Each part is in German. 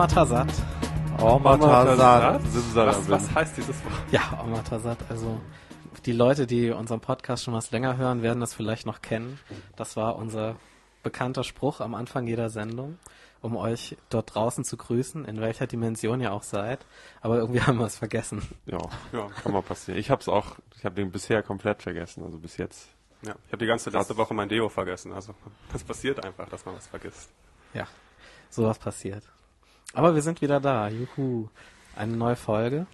Omatasat. Omatasat. Was, was heißt dieses Wort? Ja, Omatasat. Also die Leute, die unseren Podcast schon was länger hören, werden das vielleicht noch kennen. Das war unser bekannter Spruch am Anfang jeder Sendung, um euch dort draußen zu grüßen, in welcher Dimension ihr auch seid. Aber irgendwie haben wir es vergessen. Ja, ja, kann mal passieren. Ich habe es auch, ich habe den bisher komplett vergessen, also bis jetzt. Ja, ich habe die ganze letzte Woche mein Deo vergessen. Also das passiert einfach, dass man was vergisst. Ja, sowas passiert. Aber wir sind wieder da. Juhu. Eine neue Folge.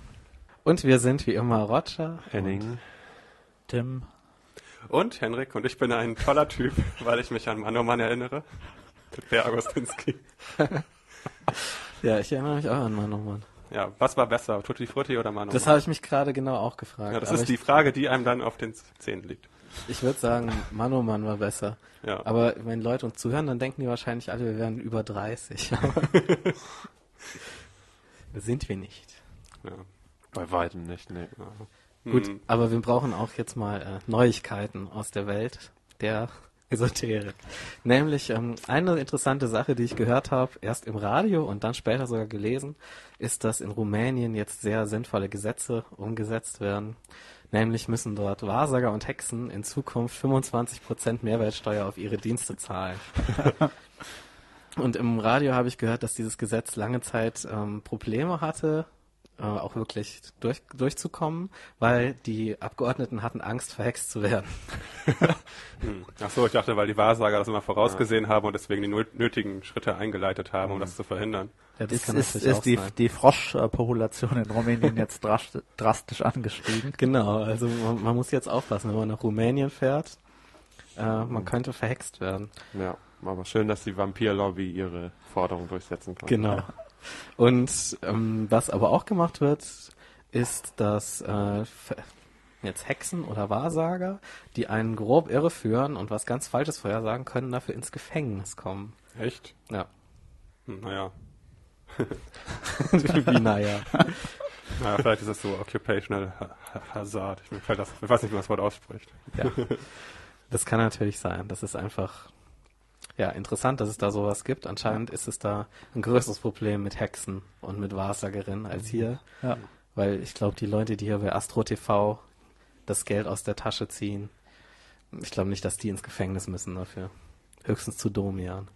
Und wir sind wie immer Roger. Henning. Tim. Und Henrik. Und ich bin ein toller Typ, weil ich mich an Mann Mann erinnere. Per Agostinski. ja, ich erinnere mich auch an Mann Mann. Ja, was war besser? Tutti Frutti oder Mann Das habe ich mich gerade genau auch gefragt. Ja, das ist die Frage, die einem dann auf den Zähnen liegt. Ich würde sagen, Mann oh Mann war besser. Ja. Aber wenn Leute uns zuhören, dann denken die wahrscheinlich alle, wir wären über 30. sind wir nicht. Ja. Bei weitem nicht, nee. Ja. Gut, hm. aber wir brauchen auch jetzt mal äh, Neuigkeiten aus der Welt der Esoterik. Nämlich ähm, eine interessante Sache, die ich gehört habe, erst im Radio und dann später sogar gelesen, ist, dass in Rumänien jetzt sehr sinnvolle Gesetze umgesetzt werden. Nämlich müssen dort Wahrsager und Hexen in Zukunft 25% Mehrwertsteuer auf ihre Dienste zahlen. und im Radio habe ich gehört, dass dieses Gesetz lange Zeit ähm, Probleme hatte, äh, auch wirklich durch, durchzukommen, weil die Abgeordneten hatten Angst, verhext zu werden. hm. Ach so, ich dachte, weil die Wahrsager das immer vorausgesehen ja. haben und deswegen die nötigen Schritte eingeleitet haben, um mhm. das zu verhindern. Ja, das ist, ist, ist die, die Froschpopulation in Rumänien jetzt drastisch angestiegen? Genau, also man, man, muss jetzt aufpassen, wenn man nach Rumänien fährt, äh, man mhm. könnte verhext werden. Ja, aber schön, dass die Vampirlobby ihre Forderung durchsetzen kann. Genau. Und ähm, was aber auch gemacht wird, ist, dass äh, jetzt Hexen oder Wahrsager, die einen grob irreführen und was ganz Falsches vorhersagen können, dafür ins Gefängnis kommen. Echt? Ja. Naja. Wie naja. Naja, vielleicht ist es so Occupational Hazard. Ich, das, ich weiß nicht, wie man das Wort ausspricht. Ja. Das kann natürlich sein. Das ist einfach ja, interessant, dass es da sowas gibt. Anscheinend ist es da ein größeres Problem mit Hexen und mit Wahrsagerinnen als hier. Ja. Weil ich glaube, die Leute, die hier bei Astro TV das Geld aus der Tasche ziehen, ich glaube nicht, dass die ins Gefängnis müssen dafür. Höchstens zu Domian.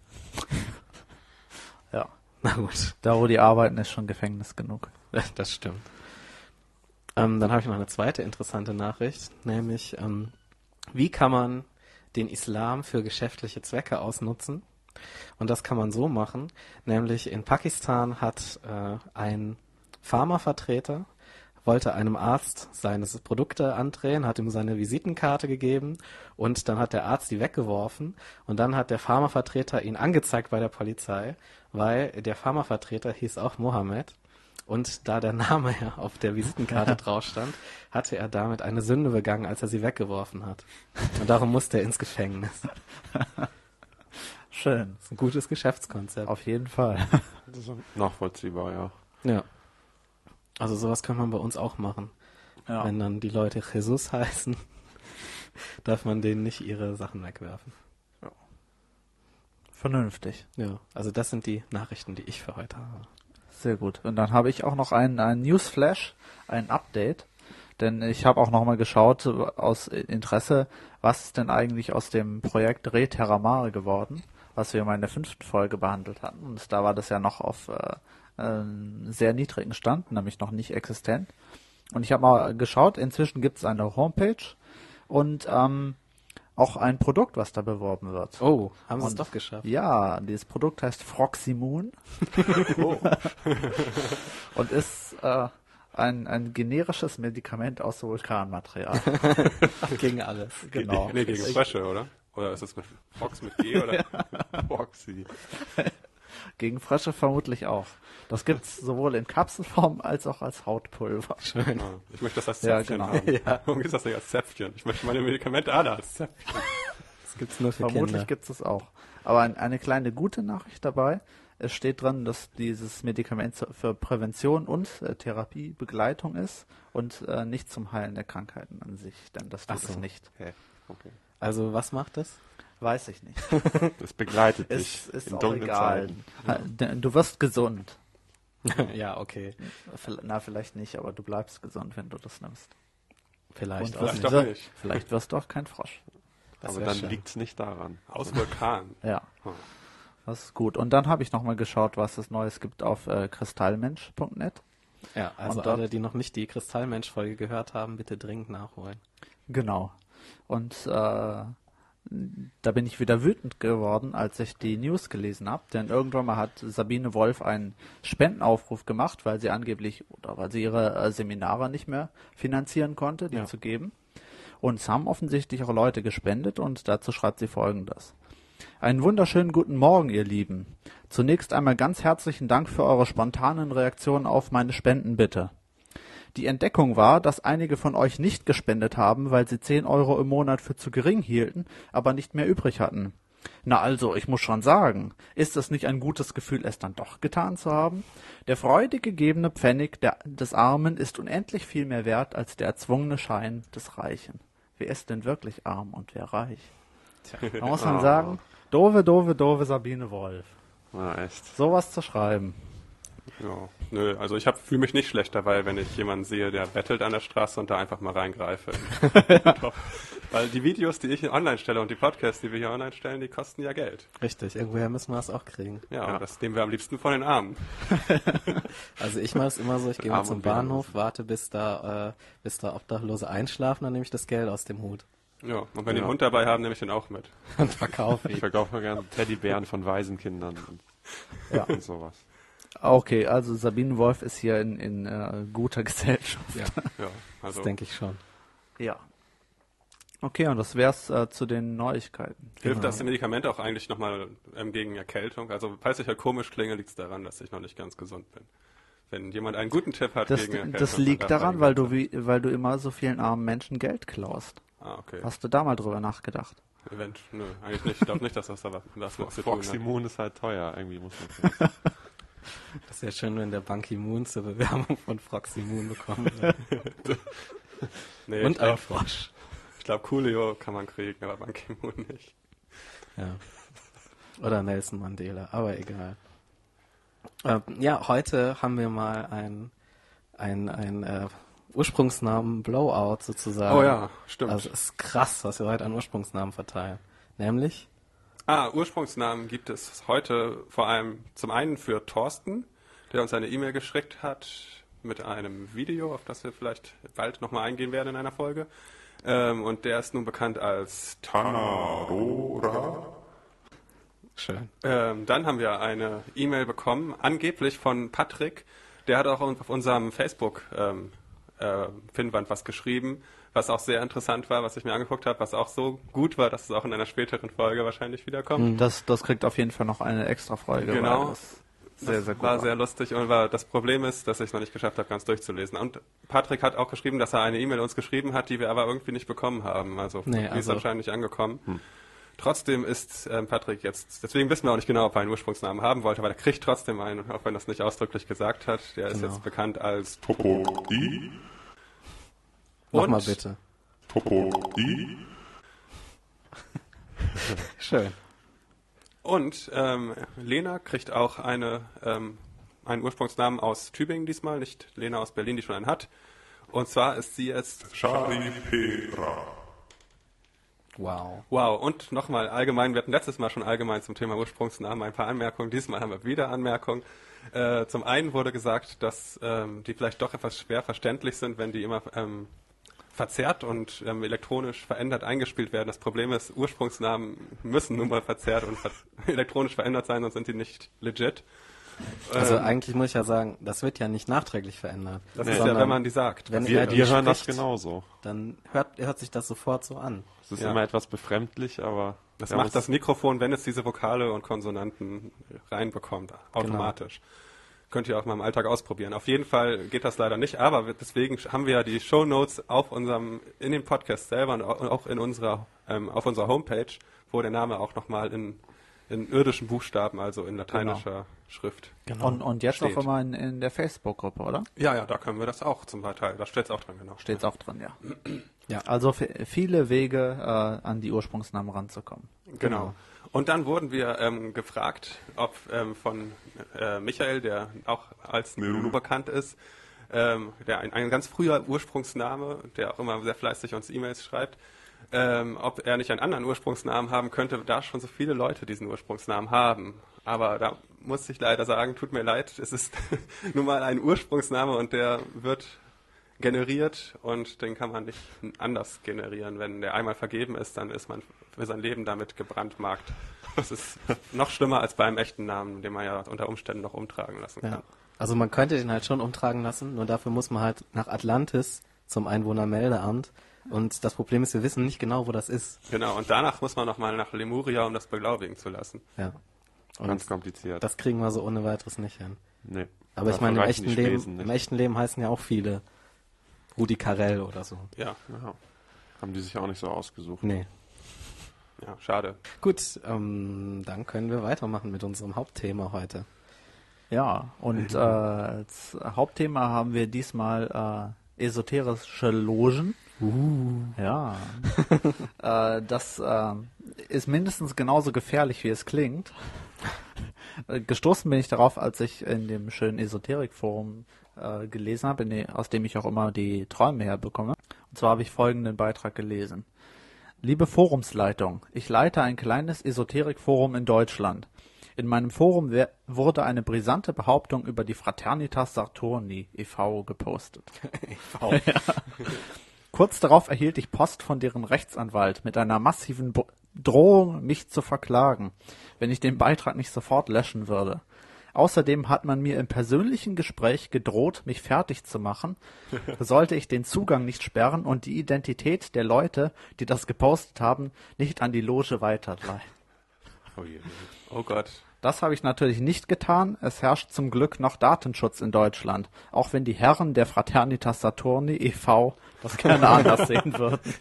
ja. Na gut. Da, wo die arbeiten, ist schon Gefängnis genug. Das stimmt. Ähm, dann habe ich noch eine zweite interessante Nachricht, nämlich ähm, wie kann man den Islam für geschäftliche Zwecke ausnutzen. Und das kann man so machen, nämlich in Pakistan hat äh, ein Pharmavertreter wollte einem Arzt seine Produkte andrehen, hat ihm seine Visitenkarte gegeben und dann hat der Arzt die weggeworfen und dann hat der Pharmavertreter ihn angezeigt bei der Polizei, weil der Pharmavertreter hieß auch Mohammed und da der Name ja auf der Visitenkarte drauf stand, hatte er damit eine Sünde begangen, als er sie weggeworfen hat. Und darum musste er ins Gefängnis. Schön. Das ist ein gutes Geschäftskonzept. Auf jeden Fall. nachvollziehbar, ja. Ja. Also sowas kann man bei uns auch machen. Ja. Wenn dann die Leute Jesus heißen, darf man denen nicht ihre Sachen wegwerfen. Ja. Vernünftig. Ja, also das sind die Nachrichten, die ich für heute habe. Sehr gut. Und dann habe ich auch noch ein, ein Newsflash, ein Update. Denn ich habe auch nochmal geschaut aus Interesse, was ist denn eigentlich aus dem Projekt Re Terra Mare geworden, was wir mal in der fünften Folge behandelt hatten. Und da war das ja noch auf äh, äh, sehr niedrigen Stand, nämlich noch nicht existent. Und ich habe mal geschaut, inzwischen gibt es eine Homepage und ähm, auch ein Produkt, was da beworben wird. Oh, haben sie es doch geschafft. Ja, dieses Produkt heißt Froximoon. oh. und ist äh, ein, ein generisches Medikament aus Vulkanmaterial. gegen alles. Genau. Nee, gegen Frösche, oder? Oder ist das mit Fox mit G oder Foxy? Gegen Frösche vermutlich auch. Das gibt es sowohl in Kapselform als auch als Hautpulver. Schön. Ich möchte das als Zäpfchen ja, genau. haben. Ja. Warum ist das nicht als Zäpfchen? Ich möchte meine Medikamente alle als Zäpfchen. Das gibt's nur für Vermutlich gibt es auch. Aber ein, eine kleine gute Nachricht dabei. Es steht dran, dass dieses Medikament für Prävention und äh, Therapiebegleitung ist und äh, nicht zum Heilen der Krankheiten an sich, denn das tut so. es nicht. Okay. Okay. Also was macht es? Weiß ich nicht. Das begleitet dich. Es ist in auch egal. Zeiten. Du wirst gesund. ja, okay. Na, vielleicht nicht, aber du bleibst gesund, wenn du das nimmst. Vielleicht Und auch nicht. doch nicht. vielleicht wirst du auch kein Frosch. Das Aber dann schön. liegt's nicht daran. Aus Vulkan. Ja, Hm. das ist gut. Und dann habe ich nochmal geschaut, was es Neues gibt auf äh, kristallmensch.net. Ja, also alle, die noch nicht die Kristallmensch-Folge gehört haben, bitte dringend nachholen. Genau. Und äh, da bin ich wieder wütend geworden, als ich die News gelesen habe, denn irgendwann mal hat Sabine Wolf einen Spendenaufruf gemacht, weil sie angeblich oder weil sie ihre äh, Seminare nicht mehr finanzieren konnte, die Ja. zu geben. Und es haben offensichtlich auch Leute gespendet und dazu schreibt sie folgendes. Einen wunderschönen guten Morgen, ihr Lieben. Zunächst einmal ganz herzlichen Dank für eure spontanen Reaktionen auf meine Spendenbitte. Die Entdeckung war, dass einige von euch nicht gespendet haben, weil sie 10 Euro im Monat für zu gering hielten, aber nicht mehr übrig hatten. Na also, ich muss schon sagen, ist es nicht ein gutes Gefühl, es dann doch getan zu haben? Der freudig gegebene Pfennig der, des Armen ist unendlich viel mehr wert als der erzwungene Schein des Reichen. Wer ist denn wirklich arm und wer reich? Da muss man Oh. sagen, dove, dove, dove Sabine Wolf. Na, echt. Sowas zu schreiben. Ja, nö, also ich fühle mich nicht schlecht dabei, wenn ich jemanden sehe, der bettelt an der Straße und da einfach mal reingreife. Weil die Videos, die ich hier online stelle und die Podcasts, die wir hier online stellen, die kosten ja Geld. Richtig, irgendwoher müssen wir es auch kriegen. Ja, Ja. und das nehmen wir am liebsten von den Armen. Also ich mache es immer so, ich gehe mal zum Bahnhof, warte bis da, äh, bis da Obdachlose einschlafen, dann nehme ich das Geld aus dem Hut Ja, und wenn die Ja. einen Hund dabei haben, nehme ich den auch mit. und verkaufe Ich ihn. verkaufe mal gerne Teddybären von Waisenkindern und, Ja. und sowas. Okay, also Sabine Wolf ist hier in, in äh, guter Gesellschaft. Ja, Ja, also das denke ich schon. Ja. Okay, und das wär's äh, zu den Neuigkeiten. hilft genau. das Medikament auch eigentlich nochmal ähm, gegen Erkältung? Also falls ich halt komisch klinge, liegt es daran, dass ich noch nicht ganz gesund bin. Wenn jemand einen guten Tipp hat Das, gegen Erkältung, das liegt daran, weil du, wie, weil du immer so vielen armen Menschen Geld klaust. Ah, okay. Hast du da mal drüber nachgedacht? Event, nö, eigentlich nicht. Ich glaube nicht, dass das da was was mit zu tun hat. Proximon ist halt teuer, irgendwie muss man Das wäre schön, wenn der Ban Ki-moon zur Bewerbung von Froxy-Moon bekommen würde. Nee, ich Und ein glaube, Frosch. ich glaub, Coolio kann man kriegen, aber Ban Ki-moon nicht. Ja. Oder Nelson Mandela, aber egal. Ähm, ja, heute haben wir mal ein, ein, ein äh, Ursprungsnamen Blowout sozusagen. Oh ja, stimmt. Also es ist krass, was wir heute an Ursprungsnamen verteilen. Nämlich, Ah, Ursprungsnamen gibt es heute vor allem zum einen für Thorsten, der uns eine E-Mail geschickt hat mit einem Video, auf das wir vielleicht bald nochmal eingehen werden in einer Folge. Ähm, und der ist nun bekannt als Tanarora. schön. Ähm, dann haben wir eine E-Mail bekommen, angeblich von Patrick. Der hat auch auf unserem Facebook ähm, äh, was geschrieben, was auch sehr interessant war, was ich mir angeguckt habe, was auch so gut war, dass es auch in einer späteren Folge wahrscheinlich wiederkommt. Das, das kriegt auf jeden Fall noch eine extra Folge. Genau. weil das sehr, das sehr gut war war. sehr lustig und war, das Problem ist, dass ich es noch nicht geschafft habe, ganz durchzulesen. Und Patrick hat auch geschrieben, dass er eine E-Mail uns geschrieben hat, die wir aber irgendwie nicht bekommen haben. Also Nee, die ist also- anscheinend nicht angekommen. Trotzdem ist ähm, Patrick jetzt, deswegen wissen wir auch nicht genau, ob er einen Ursprungsnamen haben wollte, aber er kriegt trotzdem einen, auch wenn er es nicht ausdrücklich gesagt hat. Der ist Genau. jetzt bekannt als Nochmal Und- bitte. Topodi, Schön. Und ähm, Lena kriegt auch eine, ähm, einen Ursprungsnamen aus Tübingen diesmal, nicht Lena aus Berlin, die schon einen hat. Und zwar ist sie jetzt Shari Pera, Wow. Wow, und nochmal allgemein, wir hatten letztes Mal schon allgemein zum Thema Ursprungsnamen ein paar Anmerkungen, diesmal haben wir wieder Anmerkungen. Äh, zum einen wurde gesagt, dass ähm, die vielleicht doch etwas schwer verständlich sind, wenn die immer ähm, verzerrt und ähm, elektronisch verändert eingespielt werden. Das Problem ist, Ursprungsnamen müssen nun mal verzerrt und ver elektronisch verändert sein, sonst sind die nicht legit. Also Ähm, eigentlich muss ich ja sagen, das wird ja nicht nachträglich verändert. das Nee. ist ja, wenn man die sagt. wenn Wir, die wir hören das spricht, genauso. Dann hört, hört sich das sofort so an. Es ist Ja. immer etwas befremdlich, aber Das macht das Mikrofon, wenn es diese Vokale und Konsonanten reinbekommt, automatisch. Könnt ihr auch mal im Alltag ausprobieren. Auf jeden Fall geht das leider nicht, aber deswegen haben wir ja die Show Notes auf unserem, in dem Podcast selber und au- auch in unserer, ähm, auf unserer Homepage, wo der Name auch nochmal in, in irdischen Buchstaben, also in lateinischer Schrift. Genau. Und, und jetzt Steht. auch immer in, in der Facebook-Gruppe, oder? Ja, ja, da können wir das auch zum Teil. Da steht es auch dran, genau. Steht's auch drin, ja. Ja. Also f- viele Wege, äh, an die Ursprungsnamen ranzukommen. Genau. Und dann wurden wir ähm, gefragt, ob ähm, von äh, Michael, der auch als Nunu bekannt ist, ähm, der ein, ein ganz früher Ursprungsname, der auch immer sehr fleißig uns E-Mails schreibt, ähm, ob er nicht einen anderen Ursprungsnamen haben könnte, da schon so viele Leute diesen Ursprungsnamen haben. Aber da muss ich leider sagen, tut mir leid, es ist nun mal ein Ursprungsname und der wird generiert und den kann man nicht anders generieren. Wenn der einmal vergeben ist, dann ist man für sein Leben damit gebrandmarkt. Das ist noch schlimmer als beim echten Namen, den man ja unter Umständen noch umtragen lassen kann. Ja. Also man könnte den halt schon umtragen lassen, nur dafür muss man halt nach Atlantis zum Einwohnermeldeamt. Und das Problem ist, wir wissen nicht genau, wo das ist. Genau, und danach muss man nochmal nach Lemuria, um das beglaubigen zu lassen. Ja. Und Ganz kompliziert. das kriegen wir so ohne weiteres nicht hin. nee. Aber ich meine, im echten, Leben, im echten Leben heißen ja auch viele Rudi Carell oder so. Ja, Ja. Haben die sich auch nicht so ausgesucht. Nee. ja, schade. Gut, ähm, dann können wir weitermachen mit unserem Hauptthema heute. Ja, und äh, als Hauptthema haben wir diesmal äh, esoterische Logen. Ja. äh, das äh, ist mindestens genauso gefährlich, wie es klingt. Äh, Gestoßen bin ich darauf, als ich in dem schönen Esoterik-Forum äh, gelesen habe, in de- aus dem ich auch immer die Träume herbekomme. Und zwar habe ich folgenden Beitrag gelesen. Liebe Forumsleitung, ich leite ein kleines Esoterik-Forum in Deutschland. In meinem Forum wurde eine brisante Behauptung über die Fraternitas Saturni e.V. gepostet. Ja. Kurz darauf erhielt ich Post von deren Rechtsanwalt mit einer massiven Bo Drohung, mich zu verklagen, wenn ich den Beitrag nicht sofort löschen würde. Außerdem hat man mir im persönlichen Gespräch gedroht, mich fertig zu machen, sollte ich den Zugang nicht sperren und die Identität der Leute, die das gepostet haben, nicht an die Loge weiterleiten. Oh je. Oh Gott. Das habe ich natürlich nicht getan. Es herrscht zum Glück noch Datenschutz in Deutschland, auch wenn die Herren der Fraternitas Saturni e.V. das gerne anders sehen würden.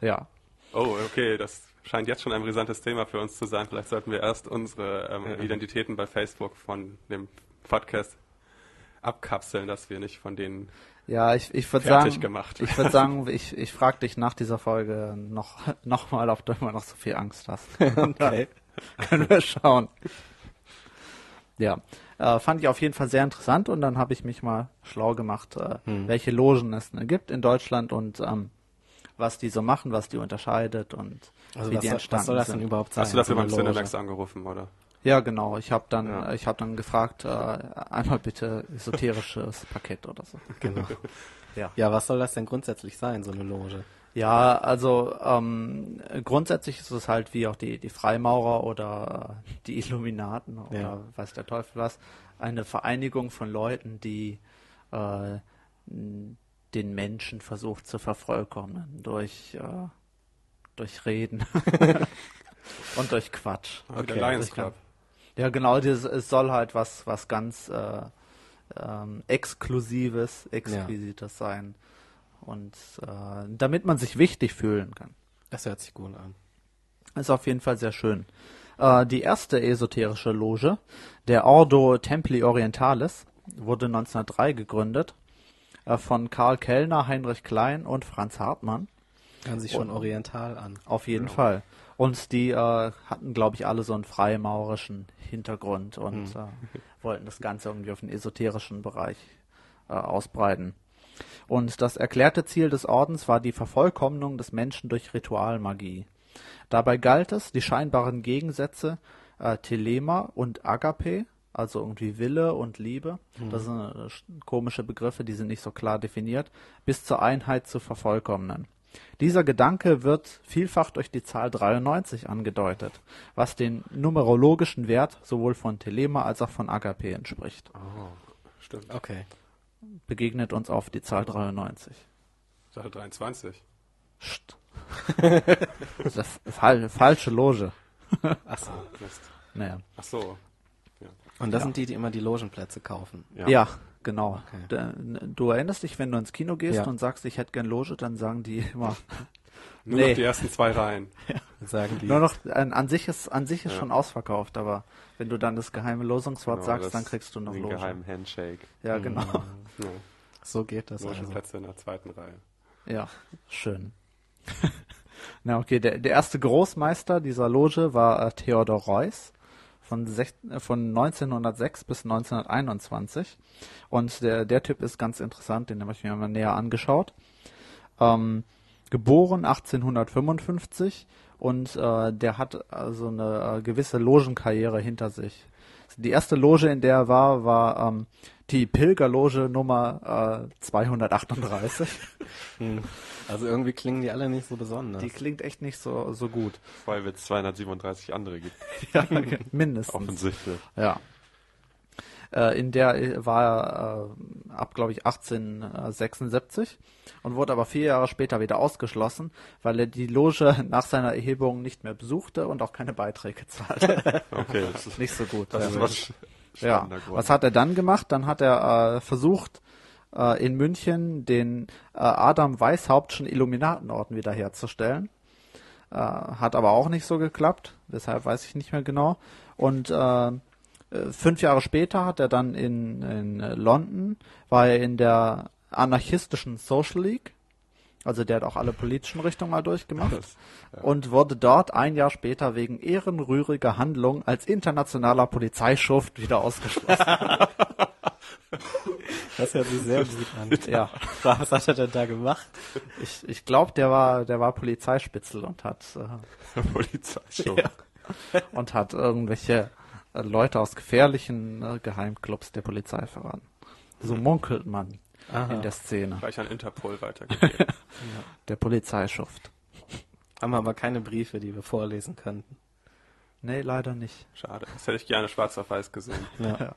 Ja, Oh, okay, das scheint jetzt schon ein brisantes Thema für uns zu sein. Vielleicht sollten wir erst unsere ähm, Identitäten bei Facebook von dem Podcast abkapseln, dass wir nicht von denen ja, ich, ich würde fertig sagen, gemacht. ich würde sagen, ich, ich frage dich nach dieser Folge noch, noch mal, ob du immer noch so viel Angst hast. Okay. Können wir schauen. Ja, äh, fand ich auf jeden Fall sehr interessant und dann habe ich mich mal schlau gemacht, äh, Hm. welche Logen es ne, gibt in Deutschland und ähm, was die so machen, was die unterscheidet und Also wie was, die soll, entstanden was soll das sind. denn überhaupt sein? Hast du dafür beim? Cinemax angerufen, oder? Ja, genau. Ich habe dann, Ja. ich habe dann gefragt, äh, einmal bitte esoterisches Paket oder so. Genau. Ja. Ja, was soll das denn grundsätzlich sein, so eine Loge? Ja, also ähm, grundsätzlich ist es halt wie auch die, die Freimaurer oder die Illuminaten oder Ja. weiß der Teufel was, eine Vereinigung von Leuten, die äh, den Menschen versucht zu vervollkommnen durch, äh, durch Reden und durch Quatsch. Okay. Der Lions Club. Ja, genau, das, es soll halt was, was ganz äh, ähm, Exklusives, Exquisites sein. Und äh, damit man sich wichtig fühlen kann. Das hört sich gut an. Ist auf jeden Fall sehr schön. Äh, die erste esoterische Loge, der Ordo Templi Orientalis, wurde 1903 gegründet äh, von Karl Kellner, Heinrich Klein und Franz Hartmann. Hören sich schon oriental an. Auf jeden Fall. Und die äh, hatten, glaube ich, alle so einen freimaurischen Hintergrund und äh, wollten das Ganze irgendwie auf den esoterischen Bereich äh, ausbreiten. Und das erklärte Ziel des Ordens war die Vervollkommnung des Menschen durch Ritualmagie. Dabei galt es, die scheinbaren Gegensätze äh, Telema und Agape, also irgendwie Wille und Liebe, das sind äh, sch- komische Begriffe, die sind nicht so klar definiert, bis zur Einheit zu vervollkommnen. Dieser Gedanke wird vielfach durch die Zahl 93 angedeutet, was den numerologischen Wert sowohl von Telema als auch von Agape entspricht. Stimmt. Okay. Begegnet uns auf die Zahl 93. Sache 23. Psst. das ist eine fal falsche Loge. Ach so. Mist. Naja. Ach so. Und das sind die, die immer die Logenplätze kaufen. Ja. Ja, genau. Okay. Du, erinnerst dich, wenn du ins Kino gehst Ja. und sagst, ich hätte gern Loge, dann sagen die immer, Nur Nee. noch die ersten zwei Reihen. Dann sagen die. nur noch, an, sich ist, an sich ist Ja. schon ausverkauft, aber wenn du dann das geheime Losungswort Genau, sagst, dann kriegst du noch Den Loge. geheimen Handshake. Ja, genau. Ja. So geht das also. Logenplätze in der zweiten Reihe. Ja, schön. Na okay, der, der erste Großmeister dieser Loge war äh, Theodor Reuss von, sech, äh, von 1906 bis 1921. Und der, der Typ ist ganz interessant, den habe ich mir mal näher angeschaut. Ähm, geboren 1855 und äh, der hat also eine äh, gewisse Logenkarriere hinter sich. Die erste Loge, in der er war, war ähm, die Pilgerloge Nummer äh, 238. Hm. Also irgendwie klingen die alle nicht so besonders. Die klingt echt nicht so, so gut. Weil es 237 andere gibt. Ja, mindestens. Offensichtlich. Ja. Äh, in der war er äh, ab, glaube ich, 1876 und wurde aber vier Jahre später wieder ausgeschlossen, weil er die Loge nach seiner Erhebung nicht mehr besuchte und auch keine Beiträge zahlte. Okay, das ist, nicht so gut. das ist was Ja. Grund. Was hat er dann gemacht? Dann hat er äh, versucht, äh, in München den äh, Adam Weishauptschen Illuminatenorden wiederherzustellen. Äh, hat aber auch nicht so geklappt, weshalb weiß ich nicht mehr genau. Und äh, fünf Jahre später hat er dann in, in London, war er in der anarchistischen Social League, also der hat auch alle politischen Richtungen mal durchgemacht Das- und wurde dort ein Jahr später wegen ehrenrühriger Handlung als internationaler Polizeischuft wieder ausgeschlossen. Das hört sich sehr gut an. ja, Was hat er denn da gemacht? ich, ich glaube, der war der war Polizeispitzel und hat äh, Polizei schon. Ja. und hat irgendwelche äh, Leute aus gefährlichen äh, Geheimclubs der Polizei verraten. So munkelt man Aha. in der Szene. Gleich an Interpol weitergegeben. Der Polizeischuft. Haben wir aber keine Briefe, die wir vorlesen könnten. Nee, leider nicht. Schade. Das hätte ich gerne schwarz auf weiß gesehen. Ja.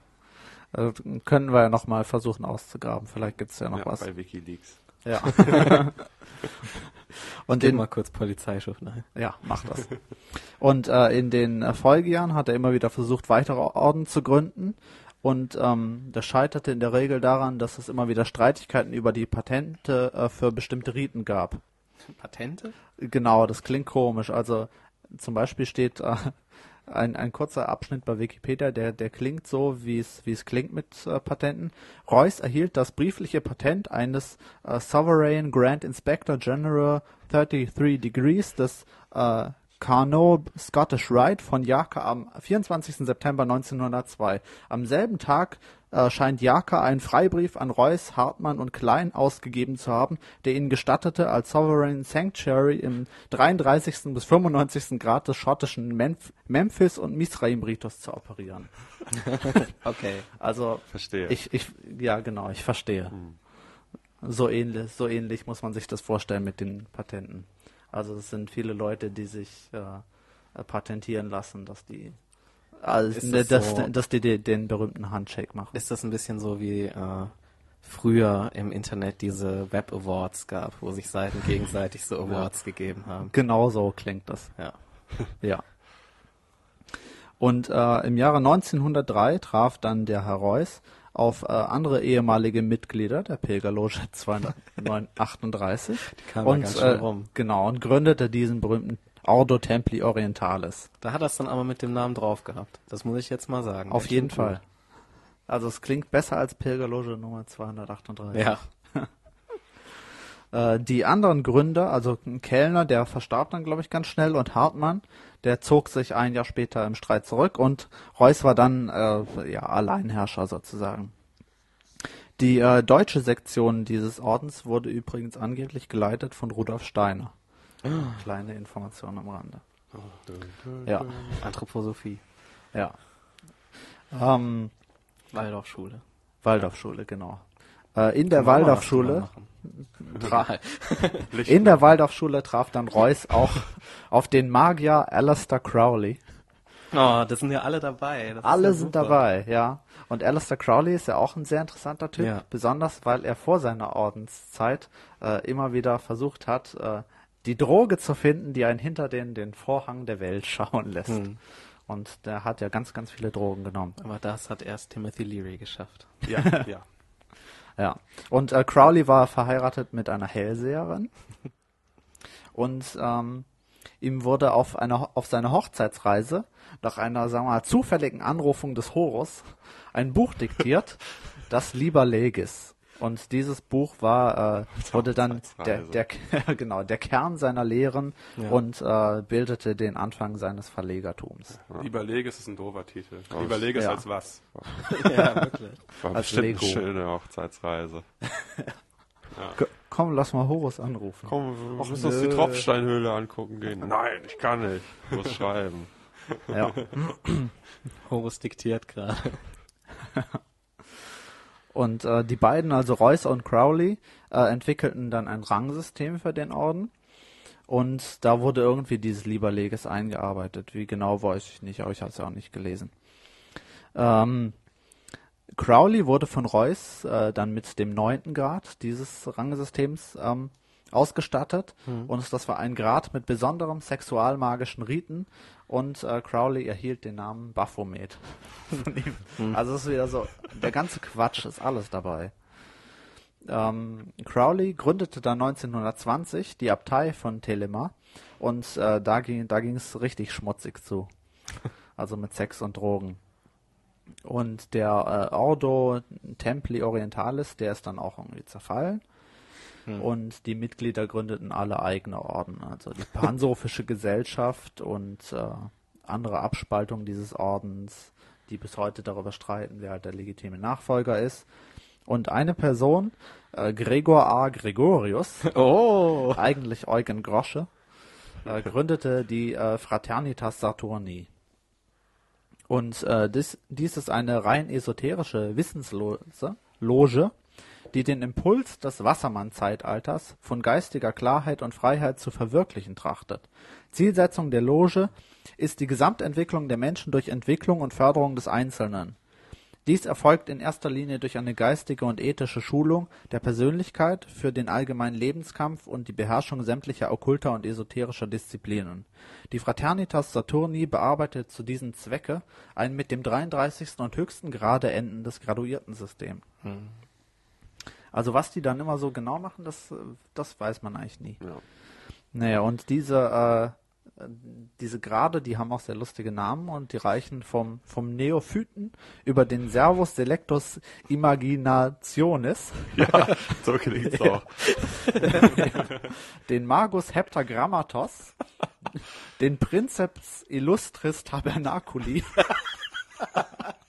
Also, können wir ja noch mal versuchen auszugraben. Vielleicht gibt's ja noch Ja, was. bei Wikileaks. Ja. und Den in, mal kurz Polizeischiff, nein. Ja, macht das. Und äh, in den äh, Folgejahren hat er immer wieder versucht, weitere Orden zu gründen. Und ähm, das scheiterte in der Regel daran, dass es immer wieder Streitigkeiten über die Patente äh, für bestimmte Riten gab. Patente? Genau, das klingt komisch. Also zum Beispiel steht äh, ein, ein kurzer Abschnitt bei Wikipedia, der, der klingt so, wie es, wie es klingt mit äh, Patenten. Reuss erhielt das briefliche Patent eines äh, Sovereign Grand Inspector General 33 Degrees des äh, Carnot Scottish Rite von Jaka am 24. September 1902. Am selben Tag äh, scheint Jaka einen Freibrief an Reuss, Hartmann und Klein ausgegeben zu haben, der ihnen gestattete, als Sovereign Sanctuary im 33. bis 95. Grad des schottischen Menf Memphis und Misraim-Ritus zu operieren. Okay. Also Verstehe. ich, ich, ja genau, ich verstehe. So ähnlich, so ähnlich muss man sich das vorstellen mit den Patenten. Also es sind viele Leute, die sich äh, patentieren lassen, dass die, also, ne, das dass, so- dass die, die den berühmten Handshake machen. Ist das ein bisschen so wie äh, früher im Internet diese Web Awards gab, wo sich Seiten gegenseitig so Awards gegeben haben? Genau so klingt das. Ja. Ja. Und äh, im Jahre 1903 traf dann der Herr Reuss auf äh, andere ehemalige Mitglieder der Pilgerloge 238 Die kamen ja und äh, rum. genau und gründete diesen berühmten Ordo Templi Orientalis. Da hat er es dann aber mit dem Namen drauf gehabt. Das muss ich jetzt mal sagen. Auf jeden Fall. Also es klingt besser als Pilgerloge Nummer 238. gut. Ja. Äh, die anderen Gründer, also ein Kellner, der verstarb dann, glaube ich, ganz schnell und Hartmann, der zog sich ein Jahr später im Streit zurück und Reuss war dann äh, ja Alleinherrscher sozusagen. Die äh, deutsche Sektion dieses Ordens wurde übrigens angeblich geleitet von Rudolf Steiner. Kleine Information am Rande. Ja, Anthroposophie. ja. Ähm, Waldorfschule. Waldorfschule, genau. Äh, in der Waldorfschule. In der Waldorfschule traf dann Reuss auch auf den Magier Alistair Crowley. Oh, das sind ja alle dabei. Das Alle ja sind dabei, ja. Und Alistair Crowley ist ja auch ein sehr interessanter Typ, Ja. besonders weil er vor seiner Ordenszeit äh, immer wieder versucht hat, äh, die Droge zu finden, die einen hinter den, den Vorhang der Welt schauen lässt. Hm. Und der hat ja ganz, ganz viele Drogen genommen. Aber das hat erst Timothy Leary geschafft. Ja, ja. Ja. Und äh, Crowley war verheiratet mit einer Hellseherin. Und ähm, ihm wurde auf, einer, auf seiner Hochzeitsreise nach einer, sagen wir mal, zufälligen Anrufung des Horus ein Buch diktiert, das Liber Legis. Und dieses Buch war, äh, wurde dann der, der, genau, der Kern seiner Lehren Ja. und äh, bildete den Anfang seines Verlegertums. Überlege, es ist ein doofer Titel. Überlege es Ja. als was. ja, wirklich. War als Lego. eine schöne Hochzeitsreise. K komm, lass mal Horus anrufen. Komm, wir Och, müssen uns die. Tropfsteinhöhle angucken gehen. Nein, ich kann nicht. Ich muss schreiben. Ja. Horus diktiert gerade. Und äh, die beiden, also Royce und Crowley, äh, entwickelten dann ein Rangsystem für den Orden. Und da wurde irgendwie dieses Lieberleges eingearbeitet. Wie genau weiß ich nicht, aber ich habe es ja auch nicht gelesen. Ähm, Crowley wurde von Royce äh, dann mit dem neunten Grad dieses Rangsystems ähm, ausgestattet. Und das war ein Grad mit besonderem sexualmagischen Riten. Und äh, Crowley erhielt den Namen Baphomet von ihm. Also es ist wieder so, der ganze Quatsch ist alles dabei. Ähm, Crowley gründete dann 1920 die Abtei von Telema und äh, da ging da ging es richtig schmutzig zu. Also mit Sex und Drogen. Und der äh, Ordo Templi Orientalis, der ist dann auch irgendwie zerfallen. Und die Mitglieder gründeten alle eigene Orden. Also die Pansophische Gesellschaft und äh, andere Abspaltungen dieses Ordens, die bis heute darüber streiten, wer halt der legitime Nachfolger ist. Und eine Person, äh, Gregor A. Gregorius, Oh! eigentlich Eugen Grosche, äh, gründete die äh, Fraternitas Saturni. Und äh, dies, dies ist eine rein esoterische Wissensloge, Loge, die den Impuls des Wassermann-Zeitalters von geistiger Klarheit und Freiheit zu verwirklichen trachtet. Zielsetzung der Loge ist die Gesamtentwicklung der Menschen durch Entwicklung und Förderung des Einzelnen. Dies erfolgt in erster Linie durch eine geistige und ethische Schulung der Persönlichkeit für den allgemeinen Lebenskampf und die Beherrschung sämtlicher okkulter und esoterischer Disziplinen. Die Fraternitas Saturni bearbeitet zu diesem Zwecke ein mit dem 33. und höchsten Grade endendes Graduiertensystem. Also was die dann immer so genau machen, das, äh, das weiß man eigentlich nie. Ja. Naja, und diese, äh, äh, diese Grade, die haben auch sehr lustige Namen und die reichen vom, vom Neophyten über den Servus Selectus Imaginationis, ja, so klingt's auch. den Magus Heptagrammatos, den Princeps Illustris Tabernaculi,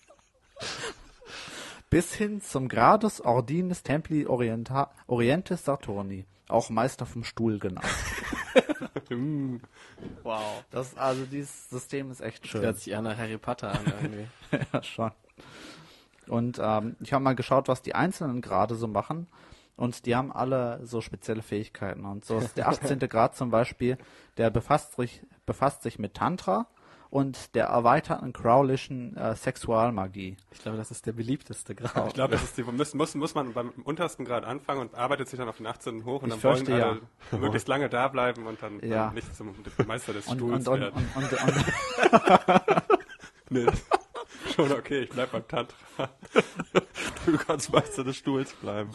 bis hin zum Gradus Ordinis Templi Orienta Orientis Saturni, auch Meister vom Stuhl genannt. Wow. Das, also dieses System ist echt schön. Hört sich eher nach Harry Potter an irgendwie. ja, schon. Und ähm, ich habe mal geschaut, was die einzelnen Grade so machen. Und die haben alle so spezielle Fähigkeiten. Und so ist der 18. Grad zum Beispiel, der befasst sich, befasst sich mit Tantra und der erweiterten Crowlischen äh, Sexualmagie. Ich glaube, das ist der beliebteste Ich Grad. glaube, das ist die, muss, muss, muss man beim untersten Grad anfangen und arbeitet sich dann auf den 18. hoch und Ich dann wollen fürchte, alle möglichst lange da bleiben und dann, Ja. dann nicht zum Meister des Und, Stuhls und, und, werden. und, und, und, Nee, schon okay, ich bleib beim Tantra. Du kannst Meister des Stuhls bleiben.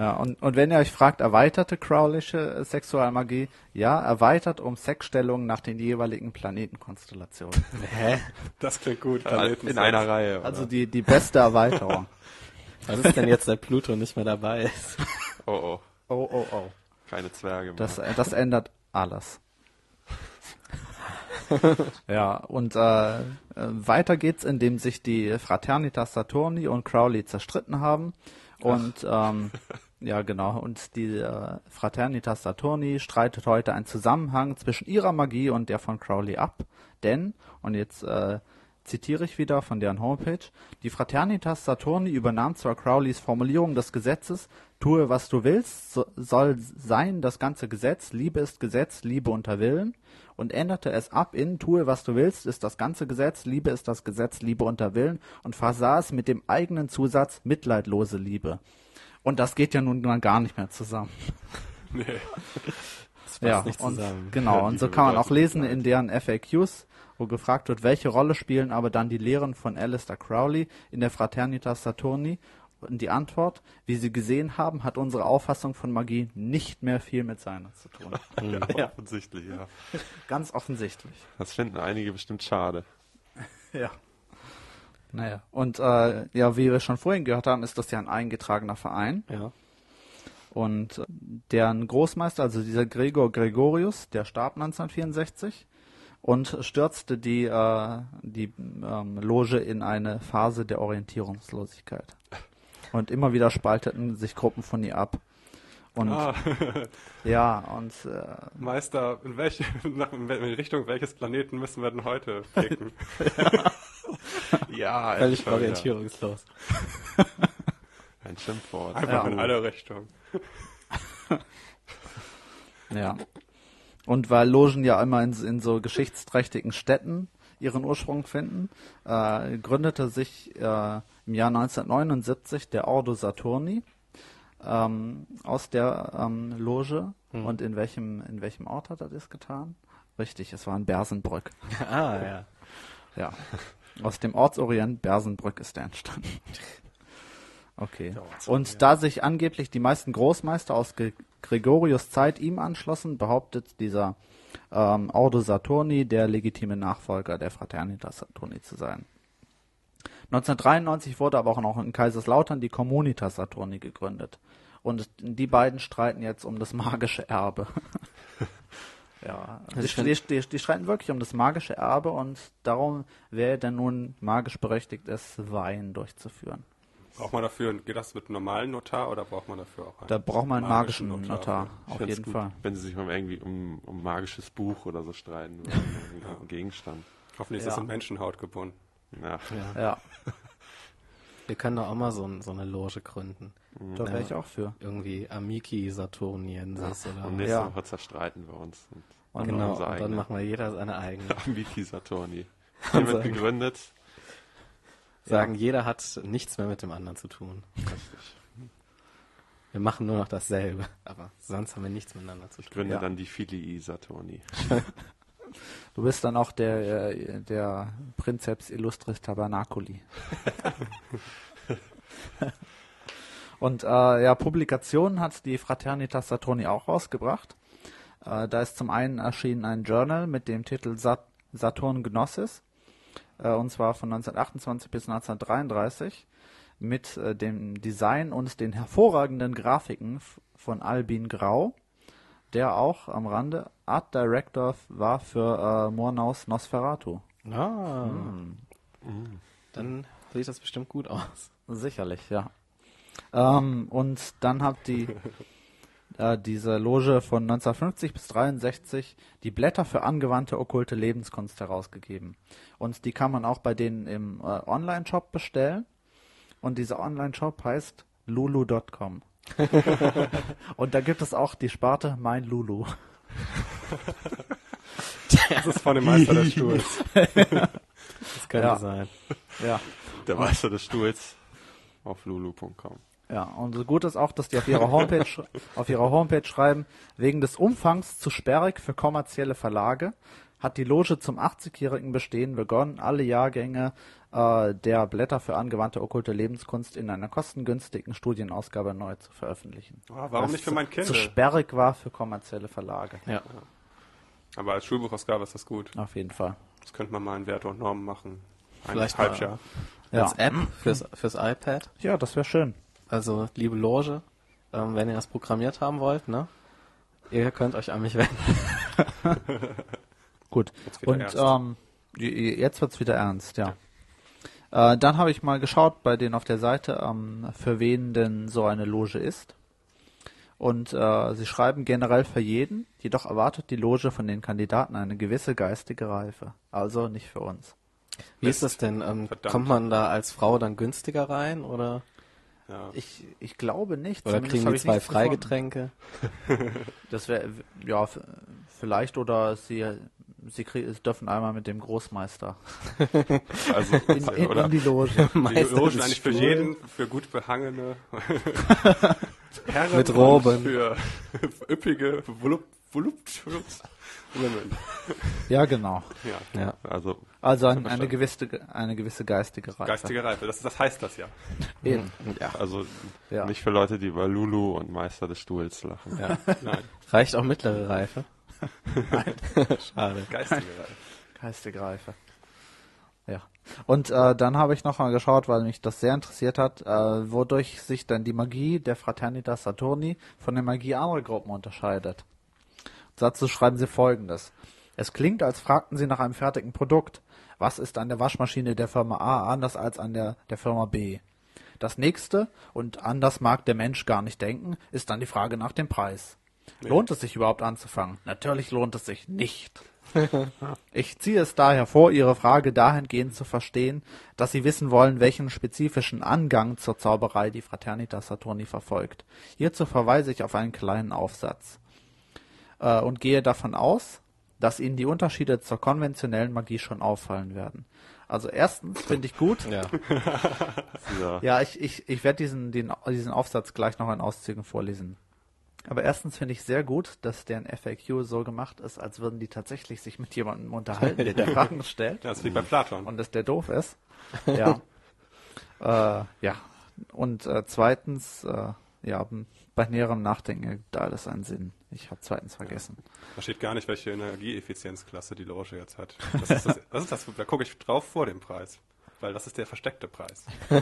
Ja, und, und wenn ihr euch fragt, erweiterte Crowlische äh, Sexualmagie, ja, erweitert um Sexstellungen nach den jeweiligen Planetenkonstellationen. Hä? Das klingt gut. In Planetensex. einer Reihe. Oder? Also die, die beste Erweiterung. Was ist denn jetzt, seit Pluto nicht mehr dabei ist? oh oh, Oh, oh, oh. keine Zwerge mehr. Das, äh, das ändert alles. ja, und äh, weiter geht's, indem sich die Fraternitas Saturni und Crowley zerstritten haben. Und ähm, ja, genau. Und die äh, Fraternitas Saturni streitet heute einen Zusammenhang zwischen ihrer Magie und der von Crowley ab. Denn, und jetzt äh, zitiere ich wieder von deren Homepage, die Fraternitas Saturni übernahm zwar Crowleys Formulierung des Gesetzes, tue was du willst, so, soll sein das ganze Gesetz, Liebe ist Gesetz, Liebe unter Willen, und änderte es ab in tue was du willst, ist das ganze Gesetz, Liebe ist das Gesetz, Liebe unter Willen, und versah es mit dem eigenen Zusatz mitleidlose Liebe. Und das geht ja nun mal gar nicht mehr zusammen. Nee. Das passt Ja, nicht und, zusammen. genau. Und so kann man auch lesen in deren FAQs, wo gefragt wird, welche Rolle spielen aber dann die Lehren von Alistair Crowley in der Fraternitas Saturni? Und die Antwort, wie Sie gesehen haben, hat unsere Auffassung von Magie nicht mehr viel mit seiner zu tun. ja, offensichtlich, ja. Ganz offensichtlich. Das finden einige bestimmt schade. Ja. Naja. Und äh, ja, wie wir schon vorhin gehört haben, ist das ja ein eingetragener Verein. Ja. Und äh, deren Großmeister, also dieser Gregor Gregorius, der starb 1964 und stürzte die, äh, die ähm, Loge in eine Phase der Orientierungslosigkeit. Und immer wieder spalteten sich Gruppen von ihr ab. Und Ah, ja, und äh, Meister, in welche, in wel- in Richtung welches Planeten müssen wir denn heute blicken? Ja, Völlig schon wieder. orientierungslos. Ein Schimpfwort. Einfach Ja. in alle Richtungen. Ja. Und weil Logen ja immer in, in so geschichtsträchtigen Städten ihren Ursprung finden, äh, gründete sich äh, im Jahr 1979 der Ordo Saturni ähm, aus der ähm, Loge. Hm. Und in welchem, in welchem Ort hat er das getan? Richtig, es war in Bersenbrück. ah, ja. Ja. Aus dem Ortsorient Bersenbrück ist er entstanden. Okay. Und da sich angeblich die meisten Großmeister aus Gre Gregorius Zeit ihm anschlossen, behauptet dieser ähm, Ordo Saturni der legitime Nachfolger der Fraternitas Saturni zu sein. 1993 wurde aber auch noch in Kaiserslautern die Communitas Saturni gegründet. Und die beiden streiten jetzt um das magische Erbe. ja, Also die, die, die, die streiten wirklich um das magische Erbe und darum, wer denn nun magisch berechtigt ist, Weihen durchzuführen. Braucht man dafür, geht das mit einem normalen Notar oder braucht man dafür auch einen? Da braucht man einen magischen, Magischen Notar, Notar, auf jeden gut, Fall. Wenn sie sich mal irgendwie um, um magisches Buch oder so streiten. Oder um einen Gegenstand. Hoffentlich ist Ja. das in Menschenhaut gebunden. Ja. ja. Ja, Wir können doch auch mal so, so eine Loge gründen. Da wäre Ja. ich auch für. Irgendwie Amiki Saturniensis oder Und nächste Ja. Woche zerstreiten wir uns. Und Und Genau, und dann machen wir jeder seine eigene. Amiki Saturni. Hiermit eigener. gegründet. Sagen, jeder hat nichts mehr mit dem anderen zu tun. Wir machen nur noch dasselbe, aber sonst haben wir nichts miteinander zu tun. Gründe Ja. dann die Filii Saturni. Du bist dann auch der, äh, der Princeps Illustris Tabernaculi. Und äh, ja, Publikationen hat die Fraternitas Saturni auch rausgebracht. Äh, da ist zum einen erschienen ein Journal mit dem Titel Sat Saturn Gnosis, äh, und zwar von 1928 bis 1933 mit äh, dem Design und den hervorragenden Grafiken von Albin Grau, der auch am Rande Art Director war für äh, Murnaus Nosferatu. Ah, Mhm. dann sieht das bestimmt gut aus. Sicherlich, ja. Ähm, und dann hat die äh, diese Loge von 1950 bis 63 die Blätter für angewandte okkulte Lebenskunst herausgegeben. Und die kann man auch bei denen im äh, Online-Shop bestellen. Und dieser Online-Shop heißt lulu.com. und da gibt es auch die Sparte Mein Lulu. Das ist von dem Meister des Stuhls. Das könnte Ja. sein. Ja. Der Meister des Stuhls auf lulu.com. Ja, und so gut ist auch, dass die auf ihrer Homepage, auf ihrer Homepage schreiben, wegen des Umfangs zu sperrig für kommerzielle Verlage hat die Loge zum 80-jährigen Bestehen begonnen, alle Jahrgänge äh, der Blätter für angewandte okkulte Lebenskunst in einer kostengünstigen Studienausgabe neu zu veröffentlichen. Ah, warum Was nicht für mein Zu Kindle? sperrig war für kommerzielle Verlage. Ja. Aber als Schulbuchausgabe ist das gut. Auf jeden Fall. Das könnte man mal in Werte und Normen machen. Ein Vielleicht Halbjahr. Ja, Als App fürs, fürs iPad. ja das wäre schön. Also, liebe Loge, ähm, wenn ihr das programmiert haben wollt, ne? Ihr könnt euch an mich wenden. Gut. Jetzt Und ernst. ähm, jetzt wird's wieder ernst, ja. Äh, dann habe ich mal geschaut bei denen auf der Seite, ähm, für wen denn so eine Loge ist. Und äh, sie schreiben generell für jeden, jedoch erwartet die Loge von den Kandidaten eine gewisse geistige Reife. Also nicht für uns. Wie ist das denn? Ähm, kommt man da als Frau dann günstiger rein oder, Ja. Ich, ich glaube nicht. oder zumindest kriegen die zwei. Freigetränke? Das wäre, ja, vielleicht oder sie, sie, dürfen einmal mit dem Großmeister Also, in, in, oder in die Loge. Die Meister Logen des eigentlich für jeden, für gut behangene Herren Mit und Roben. Für üppige Ja, genau. Ja. Ja. also Also ein, eine gewisse, eine gewisse geistige Reife. Geistige Reife, das, das heißt das ja. Eben. Ja. Also Ja. nicht für Leute, die über Lulu und Meister des Stuhls lachen. ja. Nein, Reicht auch mittlere Reife? Schade. geistige Reife. Geistige Reife. Ja. Und äh, dann habe ich noch mal geschaut, weil mich das sehr interessiert hat, äh, wodurch sich denn die Magie der Fraternitas Saturni von der Magie anderer Gruppen unterscheidet. Dazu schreiben sie folgendes. Es klingt, als fragten sie nach einem fertigen Produkt. Was ist an der Waschmaschine der Firma A anders als an der der Firma B? Das nächste, und anders mag der Mensch gar nicht denken, ist dann die Frage nach dem Preis. Lohnt es sich überhaupt anzufangen? Natürlich lohnt es sich nicht. Ich ziehe es daher vor, Ihre Frage dahingehend zu verstehen, dass Sie wissen wollen, welchen spezifischen Angang zur Zauberei die Fraternitas Saturni verfolgt. Hierzu verweise ich auf einen kleinen Aufsatz äh, und gehe davon aus, dass Ihnen die Unterschiede zur konventionellen Magie schon auffallen werden. Also erstens finde ich gut, Ja. Ja. ja, ich, ich, ich werde diesen, den, diesen Aufsatz gleich noch in Auszügen vorlesen. Aber erstens finde ich sehr gut, dass deren FAQ so gemacht ist, als würden die tatsächlich sich mit jemandem unterhalten, der die Fragen stellt Das ist wie bei Platon. und dass der doof ist. Ja. äh, ja. Und äh, zweitens, äh, ja, bei näherem Nachdenken ergibt alles einen Sinn. Ich habe zweitens vergessen. Da steht gar nicht, welche Energieeffizienzklasse die Loge jetzt hat. Das ist das, das, ist das da gucke ich drauf vor dem Preis. Weil das ist der versteckte Preis.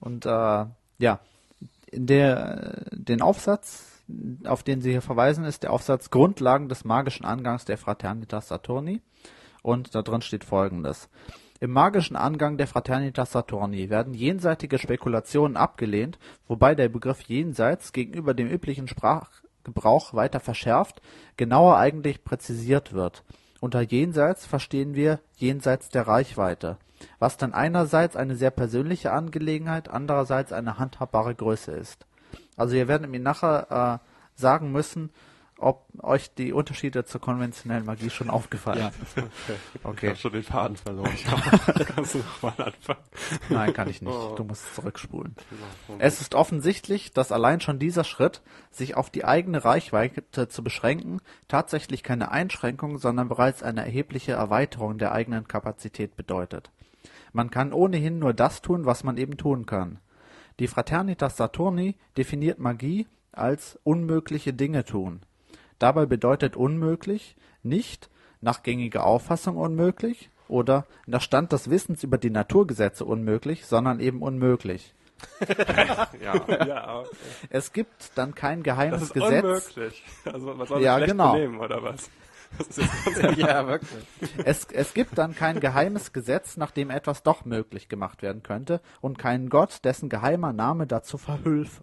Und äh, ja, der, den Aufsatz, auf den Sie hier verweisen, ist der Aufsatz Grundlagen des magischen Angangs der Fraternitas Saturni. Und da drin steht folgendes. Im magischen Angang der Fraternitas Saturni werden jenseitige Spekulationen abgelehnt, wobei der Begriff jenseits gegenüber dem üblichen Sprachgebrauch weiter verschärft, genauer eigentlich präzisiert wird. Unter jenseits verstehen wir jenseits der Reichweite, was dann einerseits eine sehr persönliche Angelegenheit, andererseits eine handhabbare Größe ist. Also ihr werdet mir nachher äh, sagen müssen, ob euch die Unterschiede zur konventionellen Magie schon aufgefallen sind. Ich Okay, habe schon den Faden verloren. Kannst du nochmal anfangen? nein, kann ich nicht. Du musst zurückspulen. Es ist offensichtlich, dass allein schon dieser Schritt, sich auf die eigene Reichweite zu beschränken, tatsächlich keine Einschränkung, sondern bereits eine erhebliche Erweiterung der eigenen Kapazität bedeutet. Man kann ohnehin nur das tun, was man eben tun kann. Die Fraternitas Saturni definiert Magie als unmögliche Dinge tun. Dabei bedeutet unmöglich nicht nach gängiger Auffassung unmöglich oder nach Stand des Wissens über die Naturgesetze unmöglich, sondern eben unmöglich. Ja. Ja, Es gibt dann kein das geheimes ist Gesetz. unmöglich. Also man soll Ja, schlecht genau. benehmen, oder was? Das ja, wirklich. Es, es gibt dann kein geheimes Gesetz, nach dem etwas doch möglich gemacht werden könnte, und keinen Gott, dessen geheimer Name dazu verhülfe.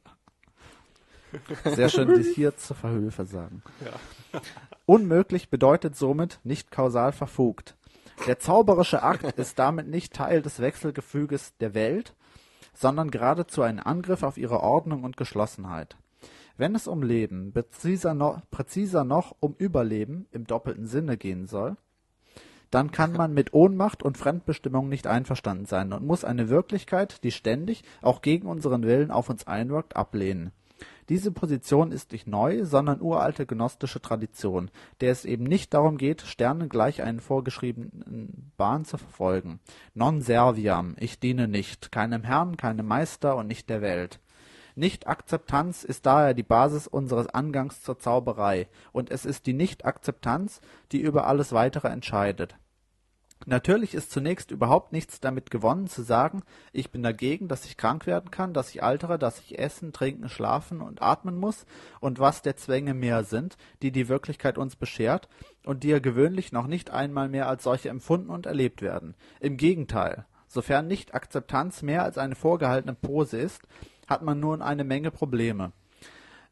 Sehr schön, dies hier zu Verhülfe sagen. Unmöglich bedeutet somit nicht kausal verfugt. Der zauberische Akt ist damit nicht Teil des Wechselgefüges der Welt, sondern geradezu ein Angriff auf ihre Ordnung und Geschlossenheit. Wenn es um Leben, präziser noch, präziser noch um Überleben im doppelten Sinne gehen soll, dann kann man mit Ohnmacht und Fremdbestimmung nicht einverstanden sein und muss eine Wirklichkeit, die ständig, auch gegen unseren Willen auf uns einwirkt, ablehnen. Diese Position ist nicht neu, sondern uralte gnostische Tradition, der es eben nicht darum geht, Sternen gleich einen vorgeschriebenen Bahn zu verfolgen. Non serviam, ich diene nicht, keinem Herrn, keinem Meister und nicht der Welt. Nicht-Akzeptanz ist daher die Basis unseres Angangs zur Zauberei, und es ist die Nicht-Akzeptanz, die über alles weitere entscheidet. Natürlich ist zunächst überhaupt nichts damit gewonnen zu sagen, ich bin dagegen, dass ich krank werden kann, dass ich altere, dass ich essen, trinken, schlafen und atmen muss und was der Zwänge mehr sind, die die Wirklichkeit uns beschert und die ja gewöhnlich noch nicht einmal mehr als solche empfunden und erlebt werden. Im Gegenteil, sofern nicht Akzeptanz mehr als eine vorgehaltene Pose ist, hat man nun eine Menge Probleme.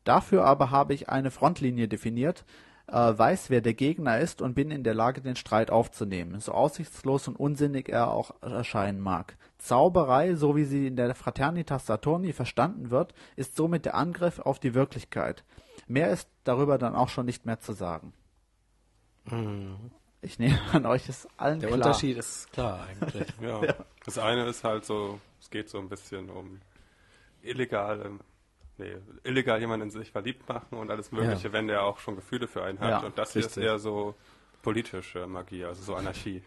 Dafür aber habe ich eine Frontlinie definiert, weiß, wer der Gegner ist und bin in der Lage, den Streit aufzunehmen, so aussichtslos und unsinnig er auch erscheinen mag. Zauberei, so wie sie in der Fraternitas Saturni verstanden wird, ist somit der Angriff auf die Wirklichkeit. Mehr ist darüber dann auch schon nicht mehr zu sagen. Ich nehme an euch ist allen Der klar. Unterschied ist klar eigentlich. Ja. Das eine ist halt so, es geht so ein bisschen um illegal, nee, illegal jemanden in sich verliebt machen und alles Mögliche, Ja. wenn der auch schon Gefühle für einen hat. Ja, und das hier ist richtig. eher so politische Magie, also so Anarchie.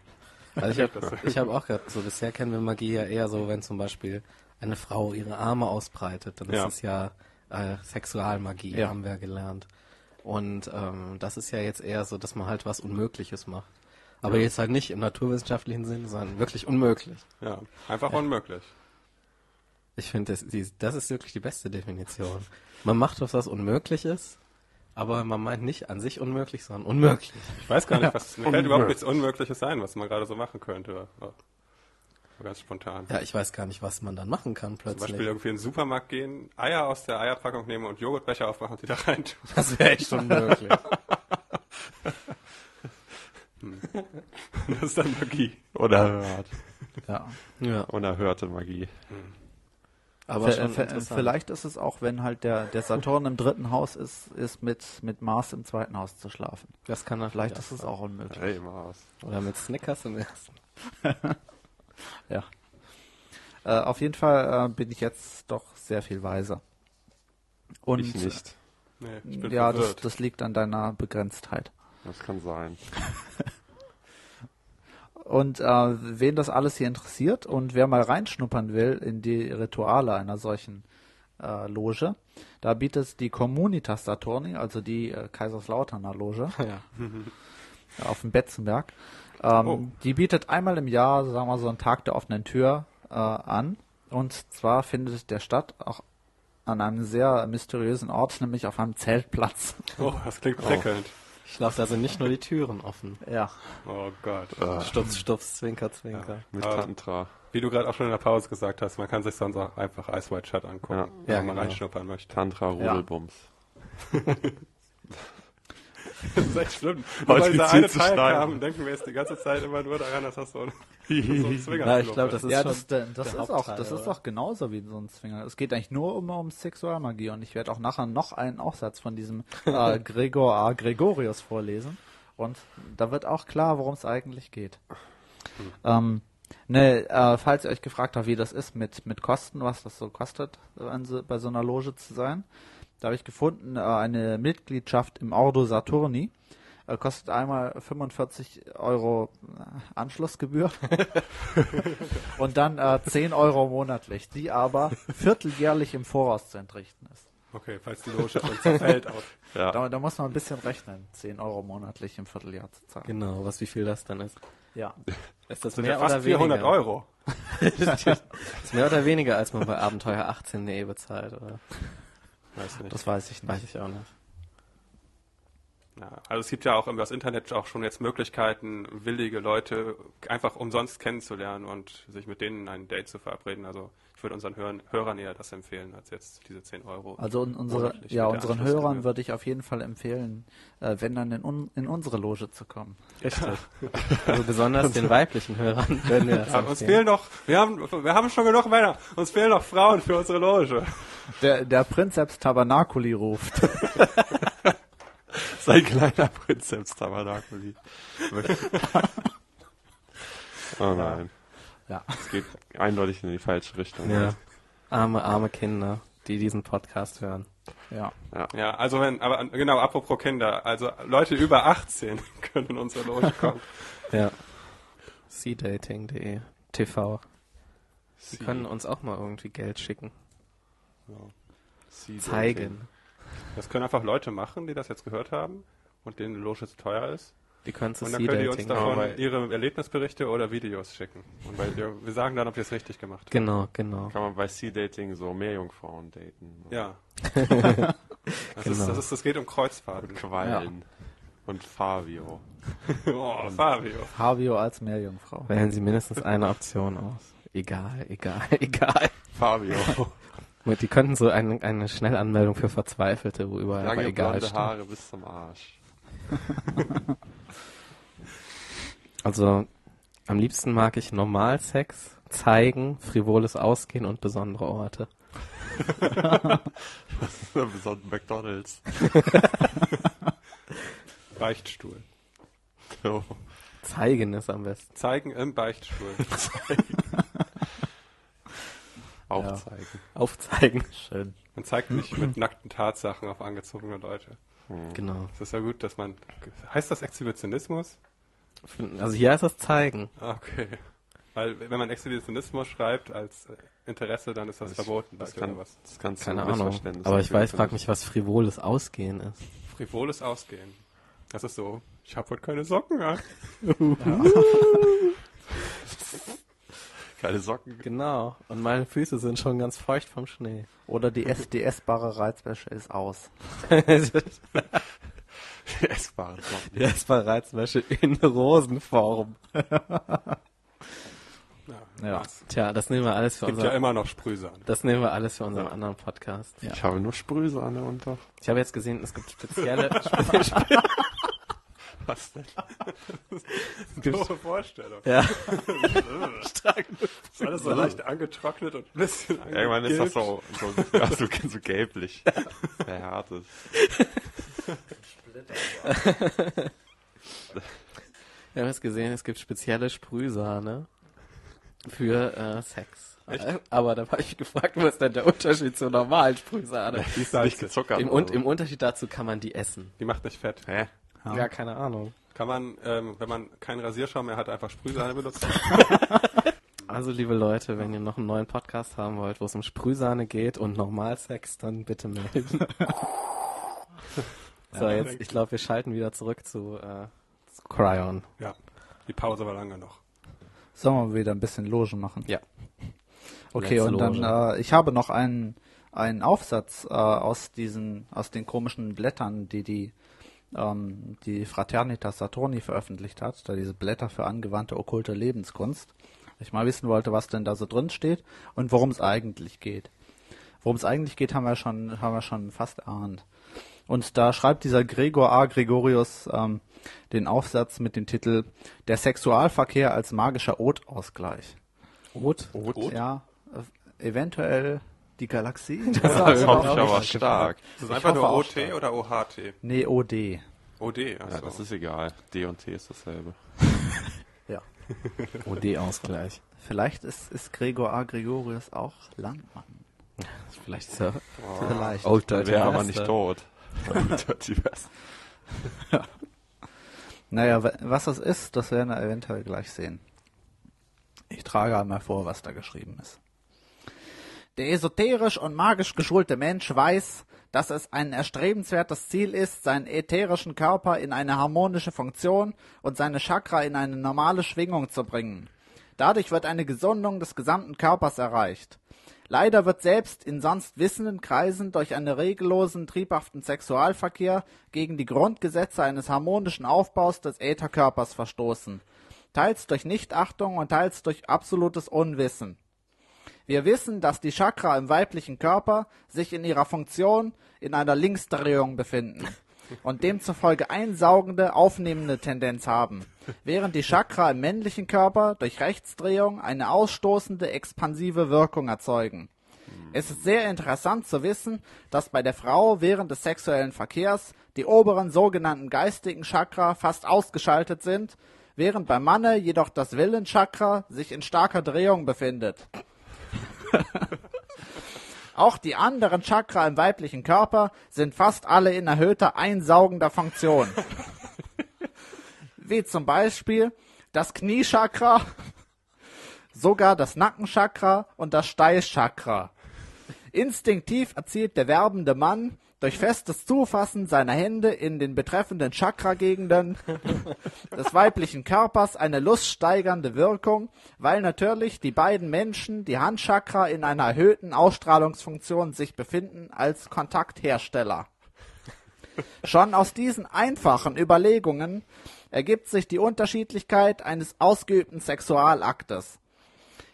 Also ich habe hab auch gedacht, so bisher kennen wir Magie ja eher so, wenn zum Beispiel eine Frau ihre Arme ausbreitet, dann Ja. ist es ja äh, Sexualmagie, Ja. haben wir gelernt. Und ähm, das ist ja jetzt eher so, dass man halt was Unmögliches macht. Aber jetzt halt nicht im naturwissenschaftlichen Sinn, sondern wirklich unmöglich. Ja, einfach unmöglich. Ich finde, das, das ist wirklich die beste Definition. Man macht was, was unmöglich ist, aber man meint nicht an sich unmöglich, sondern unmöglich. Ich weiß gar nicht, was, mir fällt überhaupt Unmöglich. nichts Unmögliches ein, was man gerade so machen könnte. Ganz spontan. Ja, ich weiß gar nicht, was man dann machen kann Zum plötzlich. Beispiel irgendwie in den Supermarkt gehen, Eier aus der Eierpackung nehmen und Joghurtbecher aufmachen und die da rein tun. Das wäre echt unmöglich. Das ist dann Magie. Unerhört. Ja. ja, Unerhörte Magie. Aber V- schon v- interessant. Vielleicht ist es auch, wenn halt der, der Saturn im dritten Haus ist, ist mit, mit Mars im zweiten Haus zu schlafen. Das kann Vielleicht natürlich ist es auch unmöglich. Hey, Mars. Oder mit Snickers im ersten. Ja. Äh, auf jeden Fall äh, bin ich jetzt doch sehr viel weiser. Und ich nicht. Nee, ich bin ja, das, das liegt an deiner Begrenztheit. Das kann sein. Und äh, wen das alles hier interessiert und wer mal reinschnuppern will in die Rituale einer solchen äh, Loge, da bietet die Communitas Saturni, also die äh, Kaiserslauterner Loge Ja. auf dem Betzenberg, ähm, Oh. die bietet einmal im Jahr, sagen wir so, einen Tag der offenen Tür äh, an. Und zwar findet der statt auch an einem sehr mysteriösen Ort, nämlich auf einem Zeltplatz. Oh, das klingt prickelnd. Ich da sind nicht nur die Türen offen. ja. Oh Gott. Stups, Stups, Zwinker, Zwinker. Mit Ah. Tantra. Wie du gerade auch schon in der Pause gesagt hast, man kann sich sonst auch einfach Ice White Shut angucken, Ja. wenn Ja, man genau. reinschnuppern möchte. Tantra Rudelbums. Das ist echt schlimm. Heute Weil dieser eine Teil kam, denken wir jetzt die ganze Zeit immer nur daran, dass das so ein, so ein Zwinger Ja, ich glaube, das ist ja, das, das, das der ist auch, das ist doch genauso wie so ein Zwinger. Es geht eigentlich nur um, um Sexualmagie und ich werde auch nachher noch einen Aufsatz von diesem äh, Gregor A. Gregorius vorlesen und da wird auch klar, worum es eigentlich geht. Ähm, ne, äh, falls ihr euch gefragt habt, wie das ist mit, mit Kosten, was das so kostet, bei so einer Loge zu sein, da habe ich gefunden, äh, eine Mitgliedschaft im Ordo Saturni äh, kostet einmal 45 Euro äh, Anschlussgebühr und dann äh, 10 Euro monatlich, die aber vierteljährlich im Voraus zu entrichten ist. Okay, falls die Loge schon zerfällt. Auch. Ja. Da, da muss man ein bisschen rechnen, 10 Euro monatlich im Vierteljahr zu zahlen. Genau, was wie viel das dann ist. Ja. Ist das sind mehr ja fast oder 400 weniger? Euro. ist mehr oder weniger, als man bei Abenteuer 18.de bezahlt, oder? Weiß nicht. Das weiß ich nicht. Weiß ich auch nicht. Ja, also es gibt ja auch über das Internet auch schon jetzt Möglichkeiten, willige Leute einfach umsonst kennenzulernen und sich mit denen ein Date zu verabreden. Also ich würde unseren Hörern, Hörern eher das empfehlen, als jetzt diese 10 Euro. Also un- unsere, ja, unseren. Hörern würde ich auf jeden Fall empfehlen, äh, wenn dann in, un, in unsere Loge zu kommen. Richtig. Also besonders den weiblichen Hörern werden wir das Ja, uns fehlen noch, wir haben, wir haben schon genug Männer, uns fehlen noch Frauen für unsere Loge. Der, der Prinzeps Tabernaculi ruft. Sein kleiner Prinzeps Tabernaculi. oh nein. Ja. Es geht eindeutig in die falsche Richtung. Ja. Arme, arme Kinder, die diesen Podcast hören. Ja. Ja, also wenn, aber genau, apropos Kinder, also Leute über 18 können in unsere Loge kommen. Ja. Cdating.de TV. Sie können uns auch mal irgendwie Geld schicken. Sie Zeigen. Das können einfach Leute machen, die das jetzt gehört haben und denen die Loge zu teuer ist. Die können Und dann können die uns davon Aber- ihre Erlebnisberichte oder Videos schicken. Und weil wir, wir sagen dann, ob wir es richtig gemacht haben. Genau, genau. Kann man bei Sea-Dating so Meerjungfrauen daten. Ja. Das, ist, Genau. das, ist, das geht um Kreuzfahrten. Quallen. Und Fabio. Oh, Fabio. Fabio als Meerjungfrau. Wählen Sie mindestens eine Option aus. Egal, egal, egal. Fabio. Und Die könnten so eine, eine Schnellanmeldung für Verzweifelte, wo überall aber Lange egal blonde steht. Haare bis zum Arsch. Also am liebsten mag ich Normalsex, zeigen, frivoles Ausgehen und besondere Orte. Besonders McDonalds. Beichtstuhl. So. Zeigen ist am besten. Zeigen im Beichtstuhl. Aufzeigen. Aufzeigen. Schön. Man zeigt nicht mit nackten Tatsachen auf angezogene Leute. Genau. Es ist ja gut, dass man. Heißt das Exhibitionismus? Also hier heißt das Zeigen. Ah, Okay. Weil wenn man Exhibitionismus schreibt als äh, Interesse, dann ist das, Das- verboten. Das kann, was? das kann Keine Ahnung. Aber ich weiß, frag mich, was frivoles Ausgehen ist. Frivoles Ausgehen. Das ist so, ich habe heute keine Socken an. Keine Socken. Genau. Und meine Füße sind schon ganz feucht vom Schnee. Oder die SDS-bare Reizwäsche ist aus. Essbare Socken. Ja, es war Reizwäsche in Rosenform. Ja. Es Tja, das nehmen wir alles für gibt unser, ja immer noch Sprühsahne. das nehmen wir alles für unseren anderen Podcast. Ich habe nur Sprühsahne unter. Ich habe jetzt gesehen, es gibt spezielle, spe spe Was denn? Doofe Vorstellung. ja, Ist alles so leicht angetrocknet und ein bisschen Irgendwann ist das so, so, ja, so, so gelblich. Verhärtet. ich habe jetzt gesehen, es gibt spezielle Sprühsahne für äh, Sex. Äh, Aber da habe ich gefragt, was ist denn der Unterschied zur normalen Sprühsahne? Die ist Nicht salzig. gezuckert. Im, oder und, so. Im Unterschied dazu kann man die essen. Die macht nicht fett. Hä? Ja, keine Ahnung. Kann man, ähm, wenn man keinen Rasierschaum mehr hat, einfach Sprühsahne benutzen? Also, liebe Leute, wenn ihr noch einen neuen Podcast haben wollt, wo es um Sprühsahne geht und Normalsex, dann bitte melden. so, jetzt, ich glaube, wir schalten wieder zurück zu, äh, zu Cryon. Ja. Die Pause war lange noch. Sollen wir wieder ein bisschen Loge machen? Ja. Okay, Letzte und dann, äh, ich habe noch einen, einen Aufsatz äh, aus diesen, aus den komischen Blättern, die die, ähm, die Fraternitas Saturni veröffentlicht hat, da diese Blätter für angewandte okkulte Lebenskunst. Ich mal wissen wollte, was denn da so drin steht und worum es eigentlich geht. Worum es eigentlich geht, haben wir schon, haben wir schon fast erahnt. Und da schreibt dieser Gregor A. Gregorius ähm, den Aufsatz mit dem Titel Der Sexualverkehr als magischer Otausgleich. Rot? Ja, äh, eventuell die Galaxie. Das hoffe ich aber stark. Ist das einfach nur OT stark. oder OHT? Nee, OD. OD, Ja, also. das ist egal. D und T ist dasselbe. Ja. OD-Ausgleich. Vielleicht ist, ist Gregor A. Gregorius auch Landmann. Vielleicht so. Vielleicht. Old Der wäre aber nicht tot. Bastard. Naja, wa- was das ist, das werden wir eventuell gleich sehen. Ich trage einmal vor, was da geschrieben ist. Der esoterisch und magisch geschulte Mensch weiß, dass es ein erstrebenswertes Ziel ist, seinen ätherischen Körper in eine harmonische Funktion und seine Chakra in eine normale Schwingung zu bringen. Dadurch wird eine Gesundung des gesamten Körpers erreicht. Leider wird selbst in sonst wissenden Kreisen durch einen regellosen, triebhaften Sexualverkehr gegen die Grundgesetze eines harmonischen Aufbaus des Ätherkörpers verstoßen. Teils durch Nichtachtung und teils durch absolutes Unwissen. Wir wissen, dass die Chakra im weiblichen Körper sich in ihrer Funktion in einer Linksdrehung befinden und demzufolge einsaugende, aufnehmende Tendenz haben, während die Chakra im männlichen Körper durch Rechtsdrehung eine ausstoßende, expansive Wirkung erzeugen. Es ist sehr interessant zu wissen, dass bei der Frau während des sexuellen Verkehrs die oberen sogenannten geistigen Chakra fast ausgeschaltet sind, während beim Manne jedoch das Willenchakra sich in starker Drehung befindet. Auch die anderen Chakra im weiblichen Körper sind fast alle in erhöhter einsaugender Funktion. Wie zum Beispiel das Kniechakra, sogar das Nackenchakra und das Steißchakra. Instinktiv erzielt der werbende Mann durch festes Zufassen seiner Hände in den betreffenden Chakra-Gegenden des weiblichen Körpers eine luststeigernde Wirkung, weil natürlich die beiden Menschen, die Handchakra, in einer erhöhten Ausstrahlungsfunktion sich befinden als Kontakthersteller. Schon aus diesen einfachen Überlegungen ergibt sich die Unterschiedlichkeit eines ausgeübten Sexualaktes.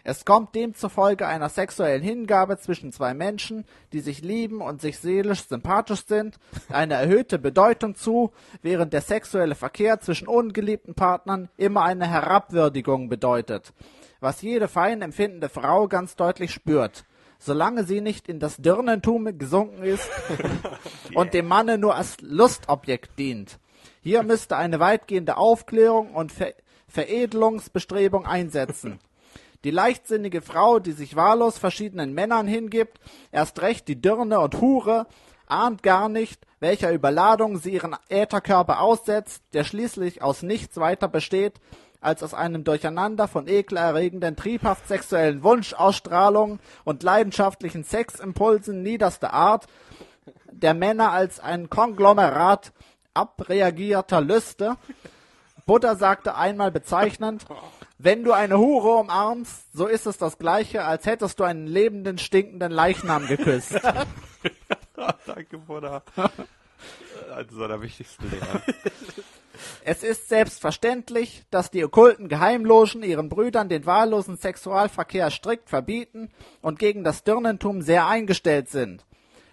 Es kommt demzufolge einer sexuellen Hingabe zwischen zwei Menschen, die sich lieben und sich seelisch sympathisch sind, eine erhöhte Bedeutung zu, während der sexuelle Verkehr zwischen ungeliebten Partnern immer eine Herabwürdigung bedeutet, was jede fein empfindende Frau ganz deutlich spürt, solange sie nicht in das Dirnentum gesunken ist und dem Manne nur als Lustobjekt dient. Hier müsste eine weitgehende Aufklärung und Ver Veredelungsbestrebung einsetzen. Die leichtsinnige Frau, die sich wahllos verschiedenen Männern hingibt, erst recht die Dirne und Hure, ahnt gar nicht, welcher Überladung sie ihren Ätherkörper aussetzt, der schließlich aus nichts weiter besteht, als aus einem Durcheinander von ekelerregenden, triebhaft sexuellen Wunschausstrahlungen und leidenschaftlichen Seximpulsen niederster Art, der Männer als ein Konglomerat abreagierter Lüste. Buddha sagte einmal bezeichnend, wenn du eine Hure umarmst, so ist es das gleiche, als hättest du einen lebenden, stinkenden Leichnam geküsst. Danke, Buddha. Eines seiner wichtigsten Lehren. Es ist selbstverständlich, dass die okkulten Geheimlogen ihren Brüdern den wahllosen Sexualverkehr strikt verbieten und gegen das Dirnentum sehr eingestellt sind.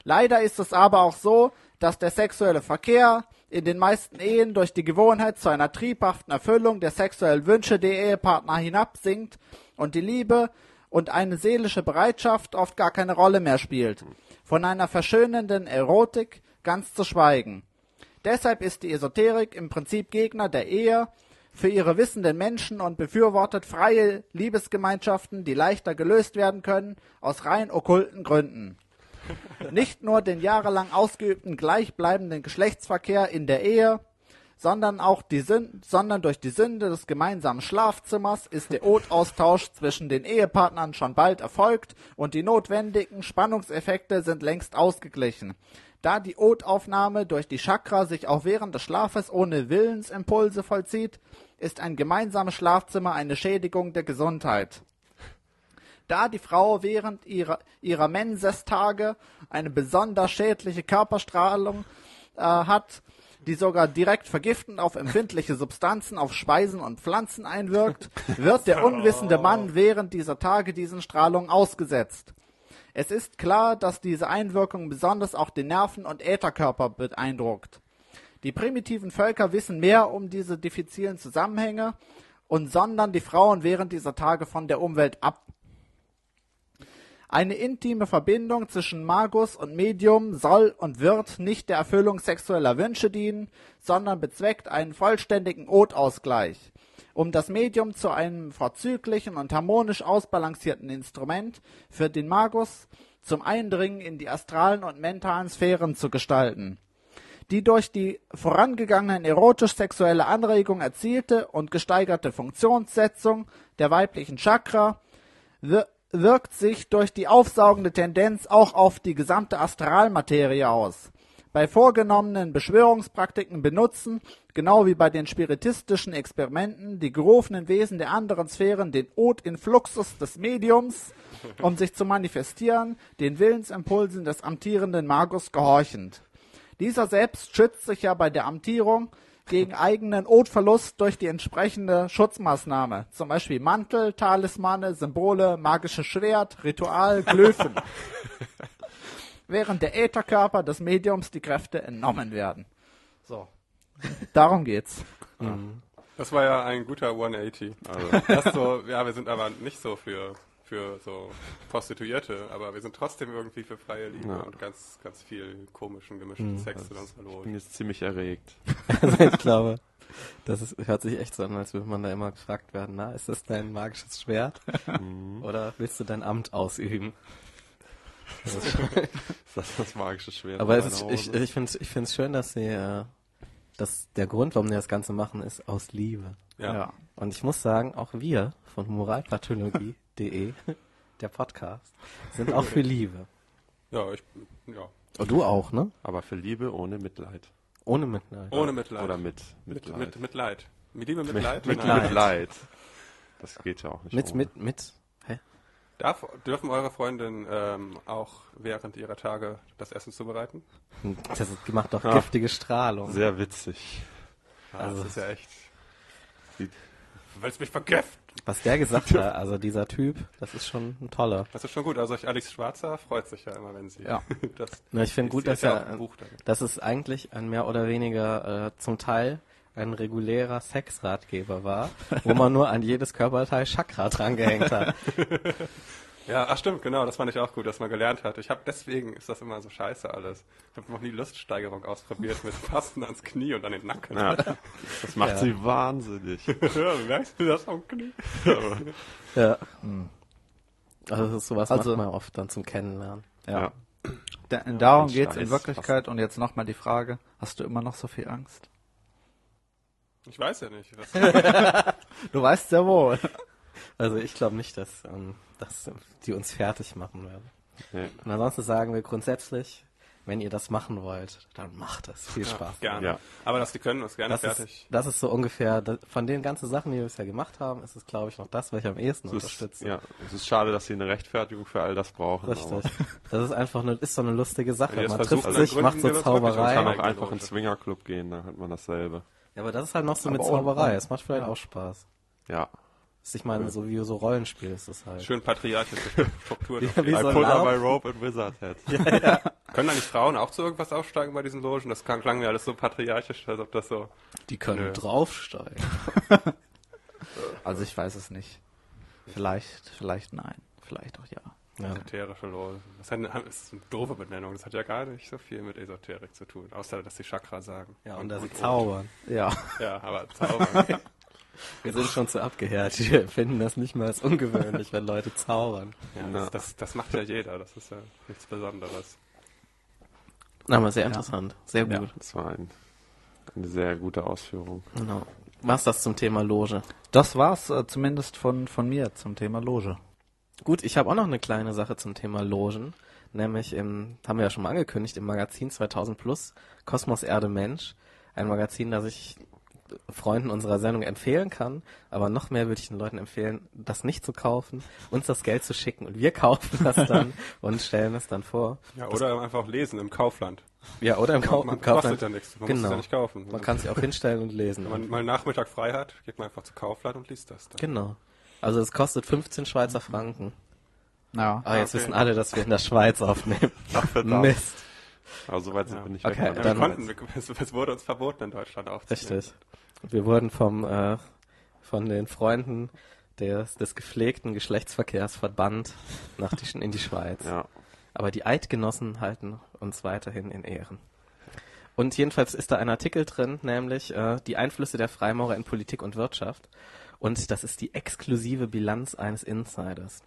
Leider ist es aber auch so, dass der sexuelle Verkehr in den meisten Ehen durch die Gewohnheit zu einer triebhaften Erfüllung der sexuellen Wünsche der Ehepartner hinabsinkt und die Liebe und eine seelische Bereitschaft oft gar keine Rolle mehr spielt. Von einer verschönenden Erotik ganz zu schweigen. Deshalb ist die Esoterik im Prinzip Gegner der Ehe für ihre wissenden Menschen und befürwortet freie Liebesgemeinschaften, die leichter gelöst werden können, aus rein okkulten Gründen. Nicht nur den jahrelang ausgeübten gleichbleibenden Geschlechtsverkehr in der Ehe, sondern auch die Sün sondern durch die Sünde des gemeinsamen Schlafzimmers ist der Otaustausch zwischen den Ehepartnern schon bald erfolgt und die notwendigen Spannungseffekte sind längst ausgeglichen. Da die Otaufnahme durch die Chakra sich auch während des Schlafes ohne Willensimpulse vollzieht, ist ein gemeinsames Schlafzimmer eine Schädigung der Gesundheit. Da die Frau während ihrer, ihrer Mensestage eine besonders schädliche Körperstrahlung äh, hat, die sogar direkt vergiftend auf empfindliche Substanzen, auf Speisen und Pflanzen einwirkt, wird der unwissende Mann während dieser Tage diesen Strahlungen ausgesetzt. Es ist klar, dass diese Einwirkung besonders auch den Nerven- und Ätherkörper beeindruckt. Die primitiven Völker wissen mehr um diese diffizilen Zusammenhänge und sondern die Frauen während dieser Tage von der Umwelt ab. Eine intime Verbindung zwischen Magus und Medium soll und wird nicht der Erfüllung sexueller Wünsche dienen, sondern bezweckt einen vollständigen Otausgleich. Um das Medium zu einem vorzüglichen und harmonisch ausbalancierten Instrument für den Magus zum Eindringen in die astralen und mentalen Sphären zu gestalten. Die durch die vorangegangenen erotisch-sexuelle Anregung erzielte und gesteigerte Funktionssetzung der weiblichen Chakra wirkt sich durch die aufsaugende Tendenz auch auf die gesamte Astralmaterie aus. Bei vorgenommenen Beschwörungspraktiken benutzen, genau wie bei den spiritistischen Experimenten, die gerufenen Wesen der anderen Sphären den Od in Fluxus des Mediums, um sich zu manifestieren, den Willensimpulsen des amtierenden Magus gehorchend. Dieser selbst schützt sich ja bei der Amtierung gegen eigenen Odverlust durch die entsprechende Schutzmaßnahme. Zum Beispiel Mantel, Talismane, Symbole, magisches Schwert, Ritual, Glyphen. Während der Ätherkörper des Mediums die Kräfte entnommen werden. So. Darum geht's. Das war ja ein guter 180. Also, Das so, ja, wir sind aber nicht so für, für so Prostituierte, aber wir sind trotzdem irgendwie für freie Liebe Ja. und ganz, ganz viel komischen, gemischten Sex in unserer ich Loge. bin jetzt ziemlich erregt. Also ich glaube, das ist, hört sich echt so an, als würde man da immer gefragt werden, na, ist das dein magisches Schwert? Oder willst du dein Amt ausüben? Das ist schon, Ist das das magische Schwert? aber es ist, ich, ich finde es ich schön, dass sie, äh, dass der Grund, warum die das Ganze machen, ist aus Liebe. Ja. Und ich muss sagen, auch wir von moralpathologie.de, der Podcast, sind auch für Liebe. Ja, ich, ja. Und du auch, ne? Aber für Liebe ohne Mitleid. Ohne Mitleid. Ohne Mitleid. Oder mit mit, Mitleid. mit, mit Leid. Mit Liebe mit, Leid? Mit. Mitleid. Das geht ja auch nicht. mit, ohne. mit, mit, hä? Darf, dürfen eure Freundinnen ähm, auch während ihrer Tage das Essen zubereiten? Das ist- macht doch Ja. giftige Strahlung. Sehr witzig. Also, das ist ja echt. Sieht- Du willst mich vergiften. Was der gesagt hat, also dieser Typ, das ist schon ein toller. Das ist schon gut. Also Alice Schwarzer freut sich ja immer, wenn sie Ja. das. Na, ich finde gut, dass er, dass es eigentlich ein mehr oder weniger äh, zum Teil ein regulärer Sexratgeber war, wo man nur an jedes Körperteil Chakra drangehängt hat. Ja, ach stimmt, genau, das fand ich auch gut, dass man gelernt hat. Ich habe deswegen ist das immer so scheiße alles. Ich habe noch nie Luststeigerung ausprobiert mit Fasten ans Knie und an den Nacken. Ja, das macht Ja. sie wahnsinnig. ja, merkst du das am Knie? Ja. Also das ist sowas Also- macht man oft dann zum Kennenlernen. Ja. Da, darum geht's in. Wirklichkeit. Und jetzt nochmal die Frage, hast du immer noch so viel Angst? Ich weiß ja nicht. Was, Du weißt sehr wohl. Also ich glaube nicht, dass, ähm, dass die uns fertig machen werden. Nee. Und ansonsten sagen wir grundsätzlich, wenn ihr das machen wollt, dann macht es. Viel Spaß. Gerne. Ja. Aber das, die können uns gerne Das ist, fertig. das ist so ungefähr, das, von den ganzen Sachen, die wir bisher gemacht haben, ist es, glaube ich, noch das, was ich am ehesten Es ist, unterstütze. ja, es ist schade, dass sie eine Rechtfertigung für all das brauchen. Richtig. Das ist einfach eine, ist so eine lustige Sache. Man trifft sich, dann macht so gründen Aber man Zauberei. kann auch einfach in den Swingerclub gehen, da hat man dasselbe. Ja, aber das ist halt noch so mit Aber Zauberei. ohne- Es macht vielleicht auch Spaß. Ja. Ist, Ich meine, so wie so Rollenspiel ist es halt. Schön patriarchische Struktur. Wie I so on Laub. my rope and wizard head. Können da nicht Frauen auch zu irgendwas aufsteigen bei diesen Logen? Das klang, klang mir alles so patriarchisch, als ob das so. Die können Nö. draufsteigen. Also ich weiß es nicht. Vielleicht, vielleicht nein. Vielleicht auch ja. Ja. Esoterische Logen. Das, hat, eine- das ist eine doofe Benennung. Das hat ja gar nicht so viel mit Esoterik zu tun. Außer, dass die Chakra sagen. ja, und dass sie und- zaubern. Ja. Ja, aber zaubern. Wir sind schon zu abgehärtet. Wir finden das nicht mal als ungewöhnlich, wenn Leute zaubern. ja, das, das, das macht ja jeder. Das ist ja nichts Besonderes. Aber sehr interessant. Sehr Ja. gut. Das war ein, eine sehr gute Ausführung. Genau. Was das zum Thema Loge? Das war's äh, zumindest von, von mir zum Thema Loge. Gut, ich habe auch noch eine kleine Sache zum Thema Logen. Nämlich im, haben wir ja schon mal angekündigt, im Magazin 2000 Plus, Kosmos Erde Mensch. Ein Magazin, das ich Freunden unserer Sendung empfehlen kann. Aber noch mehr würde ich den Leuten empfehlen, das nicht zu kaufen, uns das Geld zu schicken und wir kaufen das dann und stellen es dann vor. Ja, oder einfach lesen im Kaufland. Ja, oder im, Kau man im kostet Kaufland. ja nichts. Man muss Genau. es ja nicht kaufen. Man kann es ja auch hinstellen und lesen. Wenn man mal Nachmittag frei hat, geht man einfach zu Kaufland und liest das. Dann. Genau. Also es kostet 15 Schweizer Franken. Ja. Aber jetzt okay. wissen alle, dass wir in der Schweiz aufnehmen. verdammt. Mist. Aber so weit sind Ja. wir nicht Okay, weg. Ja, dann- wir konnten, wir, es, es wurde uns verboten, in Deutschland aufzunehmen. Richtig. Wir wurden vom, äh, von den Freunden des, des gepflegten Geschlechtsverkehrs verbannt nach die, in die Schweiz. Ja. Aber die Eidgenossen halten uns weiterhin in Ehren. Und jedenfalls ist da ein Artikel drin, nämlich äh, die Einflüsse der Freimaurer in Politik und Wirtschaft. Und das ist die exklusive Bilanz eines Insiders.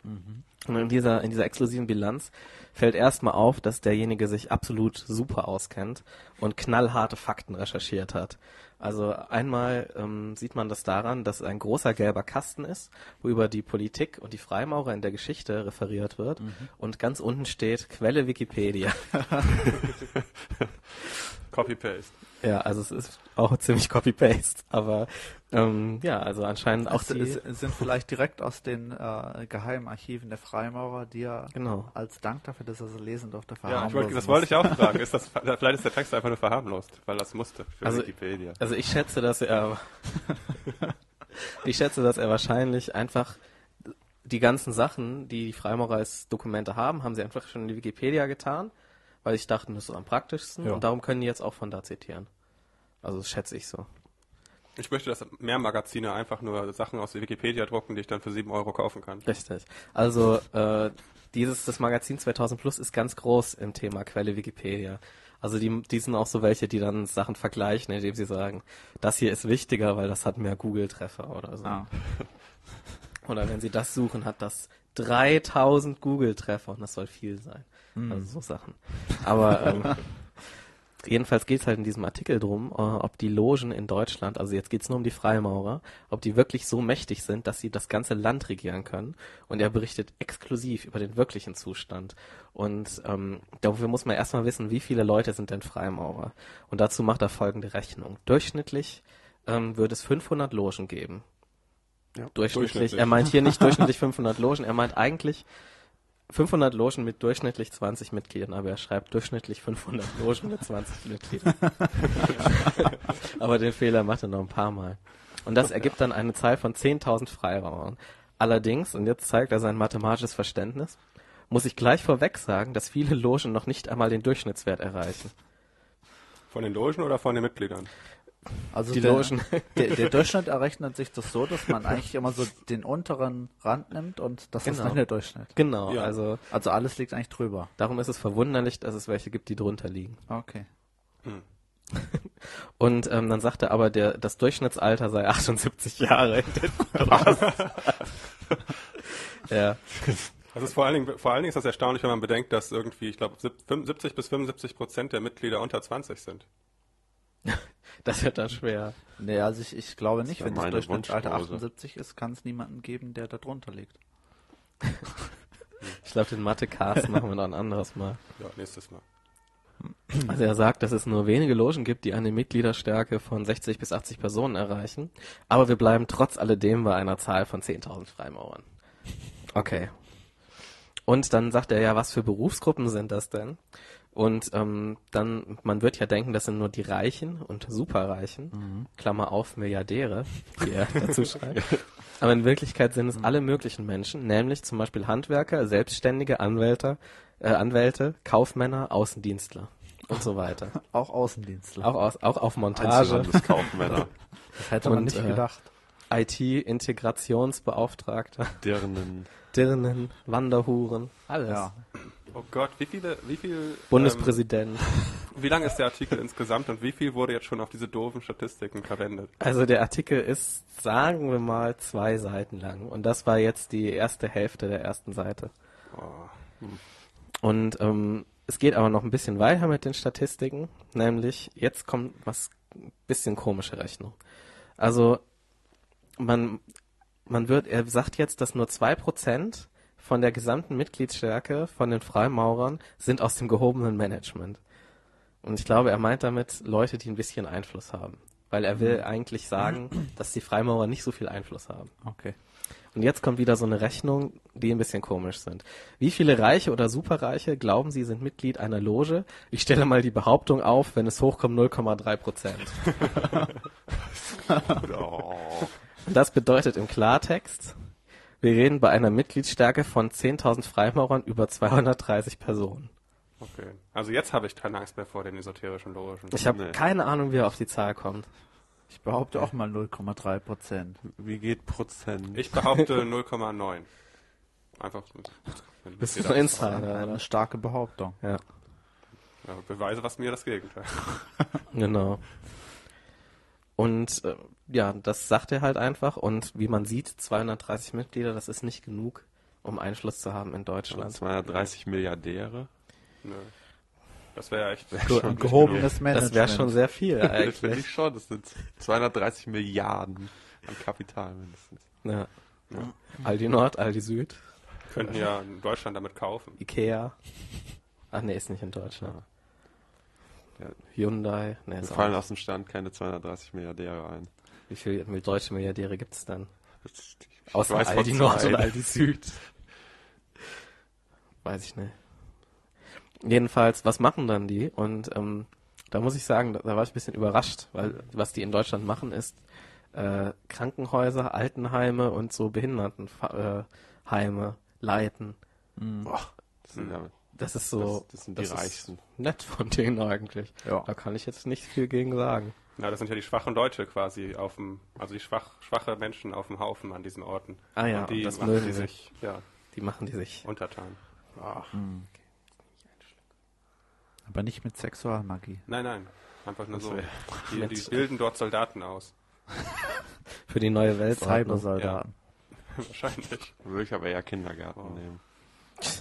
Und in dieser, in dieser exklusiven Bilanz fällt erstmal auf, dass derjenige sich absolut super auskennt und knallharte Fakten recherchiert hat. Also einmal ähm, sieht man das daran, dass ein großer gelber Kasten ist, wo über die Politik und die Freimaurer in der Geschichte referiert wird. Und ganz unten steht Quelle Wikipedia. Copy-Paste. Ja, also es ist auch ziemlich Copy-Paste. Aber ähm, ja, also anscheinend auch die... sind vielleicht direkt aus den äh, geheimen Archiven der Freimaurer, die er Genau. als Dank dafür, dass er so lesen durfte, Ja, ich wollte, das wollte ich auch fragen. Ist das, vielleicht ist der Text einfach nur verharmlost, weil das musste für Also- Wikipedia. Also ich schätze, dass er ich schätze, dass er wahrscheinlich einfach die ganzen Sachen, die die Freimaurer als Dokumente haben, haben sie einfach schon in die Wikipedia getan, weil ich dachte, das ist am praktischsten Ja. und darum können die jetzt auch von da zitieren. Also das schätze ich so. Ich möchte, dass mehr Magazine einfach nur Sachen aus der Wikipedia drucken, die ich dann für 7 Euro kaufen kann. Richtig. Also äh, dieses das Magazin 2000 Plus ist ganz groß im Thema Quelle Wikipedia. Also die, die sind auch so welche, die dann Sachen vergleichen, indem sie sagen, das hier ist wichtiger, weil das hat mehr Google-Treffer oder so. Ah. Oder wenn Sie das suchen, hat das 3000 Google-Treffer und das soll viel sein. Also so Sachen. Aber ähm, jedenfalls geht es halt in diesem Artikel drum, äh, ob die Logen in Deutschland, also jetzt geht es nur um die Freimaurer, ob die wirklich so mächtig sind, dass sie das ganze Land regieren können. Und er berichtet exklusiv über den wirklichen Zustand. Und ähm, dafür muss man erstmal wissen, wie viele Leute sind denn Freimaurer. Und dazu macht er folgende Rechnung. Durchschnittlich ähm, würde es 500 Logen geben durchschnittlich. durchschnittlich. Er meint hier nicht durchschnittlich 500 Logen, er meint eigentlich 500 Logen mit durchschnittlich 20 Mitgliedern, aber er schreibt durchschnittlich 500 Logen mit 20 Mitgliedern. aber den Fehler macht er noch ein paar Mal. Und das ergibt dann eine Zahl von 10.000 Freiraumern. Allerdings, und jetzt zeigt er sein mathematisches Verständnis, muss ich gleich vorweg sagen, dass viele Logen noch nicht einmal den Durchschnittswert erreichen. Von den Logen oder von den Mitgliedern? Also Die der, Logen. Der, der Durchschnitt errechnet sich das so, dass man eigentlich immer so den unteren Rand nimmt und das ist Genau. dann der Durchschnitt. Genau, Ja. also Also alles liegt eigentlich drüber. darum ist es verwunderlich, dass es welche gibt, die drunter liegen. Okay. Und ähm, dann sagt er aber, der, das Durchschnittsalter sei 78 Jahre. ja, Das ist vor allen Dingen, vor allen Dingen ist das erstaunlich, wenn man bedenkt, dass irgendwie, ich glaube, 70 bis 75 Prozent der Mitglieder unter 20 sind. Das wird dann schwer. Nee, also ich, ich glaube nicht, wenn das Durchschnittsalter Wunschpause. 78 ist, kann es niemanden geben, der da drunter liegt. Ich glaube, den Mathe-Cast machen wir noch ein anderes Mal. Ja, nächstes Mal. Also er sagt, dass es nur wenige Logen gibt, die eine Mitgliederstärke von 60 bis 80 Personen erreichen. Aber wir bleiben trotz alledem bei einer Zahl von 10.000 Freimaurern. Okay. Und dann sagt er ja, was für Berufsgruppen sind das denn? Und ähm, dann, man wird ja denken, das sind nur die Reichen und Superreichen, Klammer auf, Milliardäre, die er dazu schreibt. Aber in Wirklichkeit sind es alle möglichen Menschen, nämlich zum Beispiel Handwerker, Selbstständige, Anwälte, äh, Anwälte, Kaufmänner, Außendienstler und so weiter. Auch Außendienstler. Auch, aus, auch auf Montage, Einzelhandelskaufmänner, das hätte man und, nicht äh, gedacht. IT-Integrationsbeauftragter, deren Dirnen, Wanderhuren, alles. Ja. Oh Gott, wie viele, wie viel, Bundespräsident. ähm, wie lang ist der Artikel insgesamt und wie viel wurde jetzt schon auf diese doofen Statistiken verwendet? Also der Artikel ist, sagen wir mal, zwei Seiten lang. Und das war jetzt die erste Hälfte der ersten Seite. Oh. Und ähm, es geht aber noch ein bisschen weiter mit den Statistiken, nämlich jetzt kommt was bisschen komische Rechnung. Also man man wird, er sagt jetzt, dass nur zwei Prozent von der gesamten Mitgliedsstärke von den Freimaurern sind aus dem gehobenen Management. Und ich glaube, er meint damit Leute, die ein bisschen Einfluss haben. Weil er will eigentlich sagen, dass die Freimaurer nicht so viel Einfluss haben. Okay. Und jetzt kommt wieder so eine Rechnung, die ein bisschen komisch sind. Wie viele Reiche oder Superreiche glauben Sie sind Mitglied einer Loge? Ich stelle mal die Behauptung auf, wenn es hochkommt 0,3 Prozent. oh, das bedeutet im Klartext, wir reden bei einer Mitgliedsstärke von 10.000 Freimaurern über 230 Personen. Okay. Also jetzt habe ich keine Angst mehr vor den esoterischen Logen. Ich habe Nee. keine Ahnung, wie er auf die Zahl kommt. Ich behaupte auch mal 0,3 Prozent. wie geht Prozent? Ich behaupte 0,9. Einfach. Bist du das- Insider? Eine starke Behauptung. Ja, Ja, beweise was mir das Gegenteil. genau. Und äh, ja, das sagt er halt einfach. Und wie man sieht, 230 Mitglieder, das ist nicht genug, um Einfluss zu haben in Deutschland. 230 Milliardäre. Nö. Das wäre ja echt. Gut, schon Gehobenes Management. Das wäre schon sehr viel Das finde eigentlich. ich schon. Das sind 230 Milliarden an Kapital mindestens. ja. Aldi Nord, Aldi Süd. Könnten ja in Deutschland damit kaufen. Ikea. Ach nee, ist nicht in Deutschland. Ja. Hyundai. Nee, auch fallen aus dem Stand keine 230 Milliardäre ein. Wie viele deutsche Milliardäre gibt es dann? Ich Außer weiß Aldi Nord und Aldi Süd. Weiß ich nicht. Jedenfalls, was machen dann die? Und ähm, da muss ich sagen, da, da war ich ein bisschen überrascht, weil was die in Deutschland machen, ist äh, Krankenhäuser, Altenheime und so Behindertenheime Heime leiten. Boah, das sind, ja, Das ist so. das, das sind die das ist Reichsten. Nett von denen eigentlich. Ja. Da kann ich jetzt nicht viel gegen sagen. Ja, das sind ja die schwachen Deutsche quasi auf dem, also die schwach, schwache Menschen auf dem Haufen an diesen Orten. Ah ja, und die das machen mögen die sie. sich, ja, Die machen die sich. untertan. Aber nicht mit Sexualmagie. Nein, nein, einfach nur so. Die, die bilden dort Soldaten aus. Für die neue Weltordnung. Cybersoldaten. Wahrscheinlich. Würde ich aber eher Kindergärten Oh. nehmen.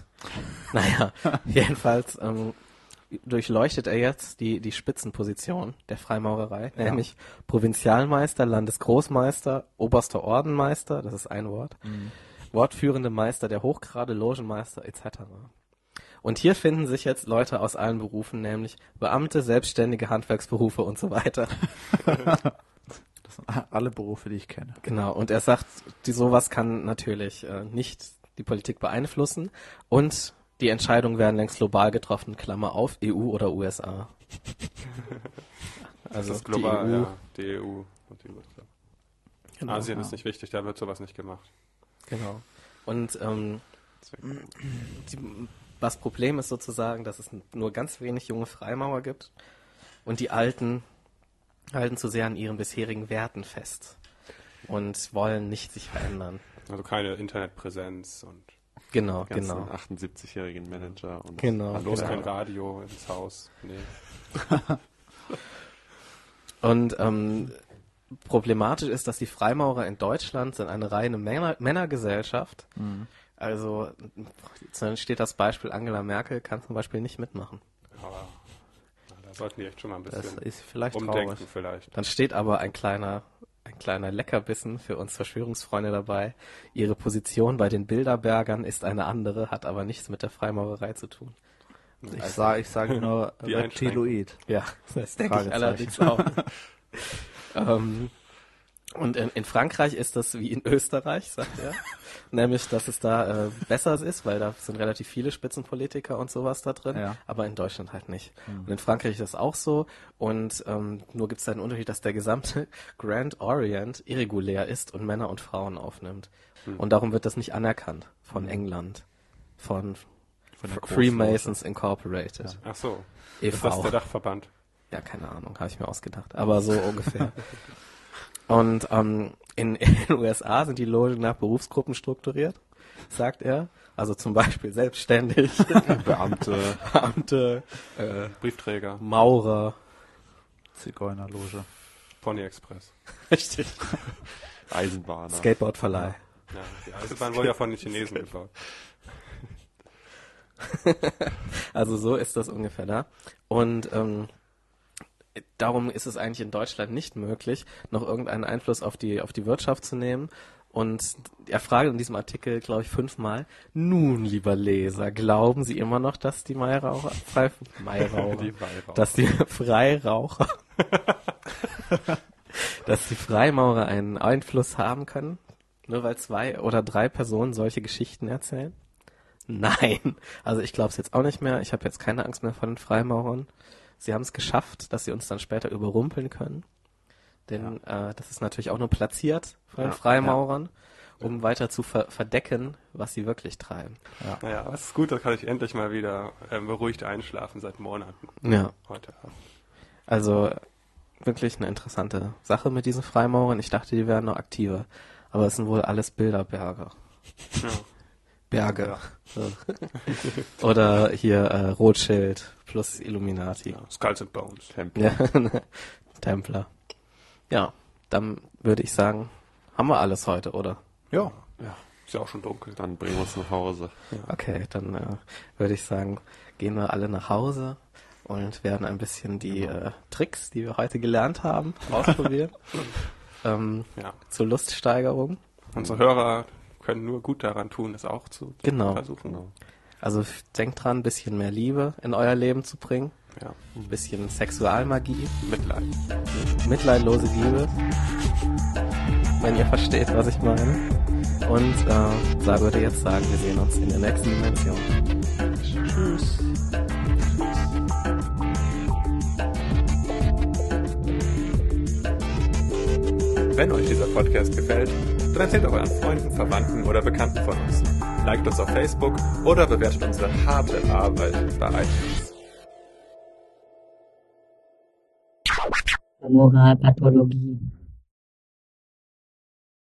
Naja, jedenfalls ähm, durchleuchtet er jetzt die, die Spitzenposition der Freimaurerei, nämlich Provinzialmeister, Landesgroßmeister, oberster Ordenmeister, das ist ein Wort, wortführende Meister der Hochgrade, Logenmeister etc. Und hier finden sich jetzt Leute aus allen Berufen, nämlich Beamte, Selbstständige, Handwerksberufe und so weiter. Das sind alle Berufe, die ich kenne. Genau, und er sagt, die sowas kann natürlich äh, nicht die Politik beeinflussen und die Entscheidungen werden längst global getroffen, Klammer auf, EU oder USA. Also das ist global, die EU, ja. Die EU und die USA. genau, Asien ja. ist nicht wichtig, da wird sowas nicht gemacht. genau. Und ähm, die, das Problem ist sozusagen, dass es nur ganz wenig junge Freimaurer gibt und die Alten halten zu sehr an ihren bisherigen Werten fest und wollen nicht sich verändern. Also keine Internetpräsenz und Genau, genau. 78-jährigen Manager und Genau. Hallo, bloß Genau. kein Radio ins Haus. Nee. Und ähm, problematisch ist, dass die Freimaurer in Deutschland sind eine reine Männer Männergesellschaft. Also dann steht das Beispiel Angela Merkel kann zum Beispiel nicht mitmachen. Aber da sollten die echt schon mal ein Das bisschen ist vielleicht umdenken traurig. vielleicht. Dann steht aber ein kleiner ein kleiner Leckerbissen für uns Verschwörungsfreunde dabei. Ihre Position bei den Bilderbergern ist eine andere, hat aber nichts mit der Freimaurerei zu tun. Ich sage ich sag nur Reptiloid. Ja, das denke ich allerdings auch. ähm, und in, in Frankreich ist das wie in Österreich, sagt er. Nämlich, dass es da äh, besser ist, weil da sind relativ viele Spitzenpolitiker und sowas da drin, Ja. aber in Deutschland halt nicht. Und in Frankreich ist das auch so. Und ähm, nur gibt es da einen Unterschied, dass der gesamte Grand Orient irregulär ist und Männer und Frauen aufnimmt. Und darum wird das nicht anerkannt von England, von, Von Freemasons Incorporated. Ach so. e.V. Ist das der Dachverband? Ja, keine Ahnung, habe ich mir ausgedacht. Aber so ungefähr. Und ähm, in, in den USA sind die Logen nach Berufsgruppen strukturiert, sagt er. Also zum Beispiel selbstständig, Beamte. Beamte, äh, Briefträger, Maurer. Zigeunerloge. Pony Express. Richtig. Eisenbahner. Skateboardverleih. Ja, die Eisenbahn wurde ja von den Chinesen gebaut. Also so ist das ungefähr da. Und ähm, darum ist es eigentlich in Deutschland nicht möglich, noch irgendeinen Einfluss auf die, auf die Wirtschaft zu nehmen. Und er fragt in diesem Artikel, glaube ich, fünfmal, nun, lieber Leser, glauben Sie immer noch, dass die Mairaucher, Frei, Mairaucher, Die Weihraucher. dass die Freiraucher, dass die Freimaurer einen Einfluss haben können? Nur weil zwei oder drei Personen solche Geschichten erzählen? Nein, also ich glaube es jetzt auch nicht mehr. Ich habe jetzt keine Angst mehr vor den Freimaurern. Sie haben es geschafft, dass sie uns dann später überrumpeln können. Denn äh, das ist natürlich auch nur platziert von den Ja, Freimaurern, um weiter zu ver verdecken, was sie wirklich treiben. Naja, aber es ist gut, da kann ich endlich mal wieder ähm, beruhigt einschlafen seit Monaten. Ja, Heute Abend. also wirklich eine interessante Sache mit diesen Freimaurern. Ich dachte, die wären noch aktiver. Aber es sind wohl alles Bilderberger. Ja. Berge. Oder hier äh, Rothschild plus Illuminati. Ja, Skulls and Bones. Tempel. Ja, Templer. Ja, dann würde ich sagen, haben wir alles heute, oder? Ja. Ja, ist ja auch schon dunkel. Dann bringen wir uns nach Hause. Okay, dann äh, würde ich sagen, gehen wir alle nach Hause und werden ein bisschen die äh, Tricks, die wir heute gelernt haben, ausprobieren. ähm, Ja. zur Luststeigerung. Unsere Hörer können nur gut daran tun, es auch zu Genau. versuchen. Genau. Also denkt dran, ein bisschen mehr Liebe in euer Leben zu bringen. Ja, Ein bisschen Sexualmagie, Mitleid. mitleidlose Liebe. Wenn ihr versteht, was ich meine. Und äh, Sa würde jetzt sagen, wir sehen uns in der nächsten Dimension. Tschüss. Wenn euch dieser Podcast gefällt, dann erzählt euren Freunden, Verwandten oder Bekannten von uns. Liked uns auf Facebook oder bewertet unsere harte Arbeit bei iTunes. Moralpathologie.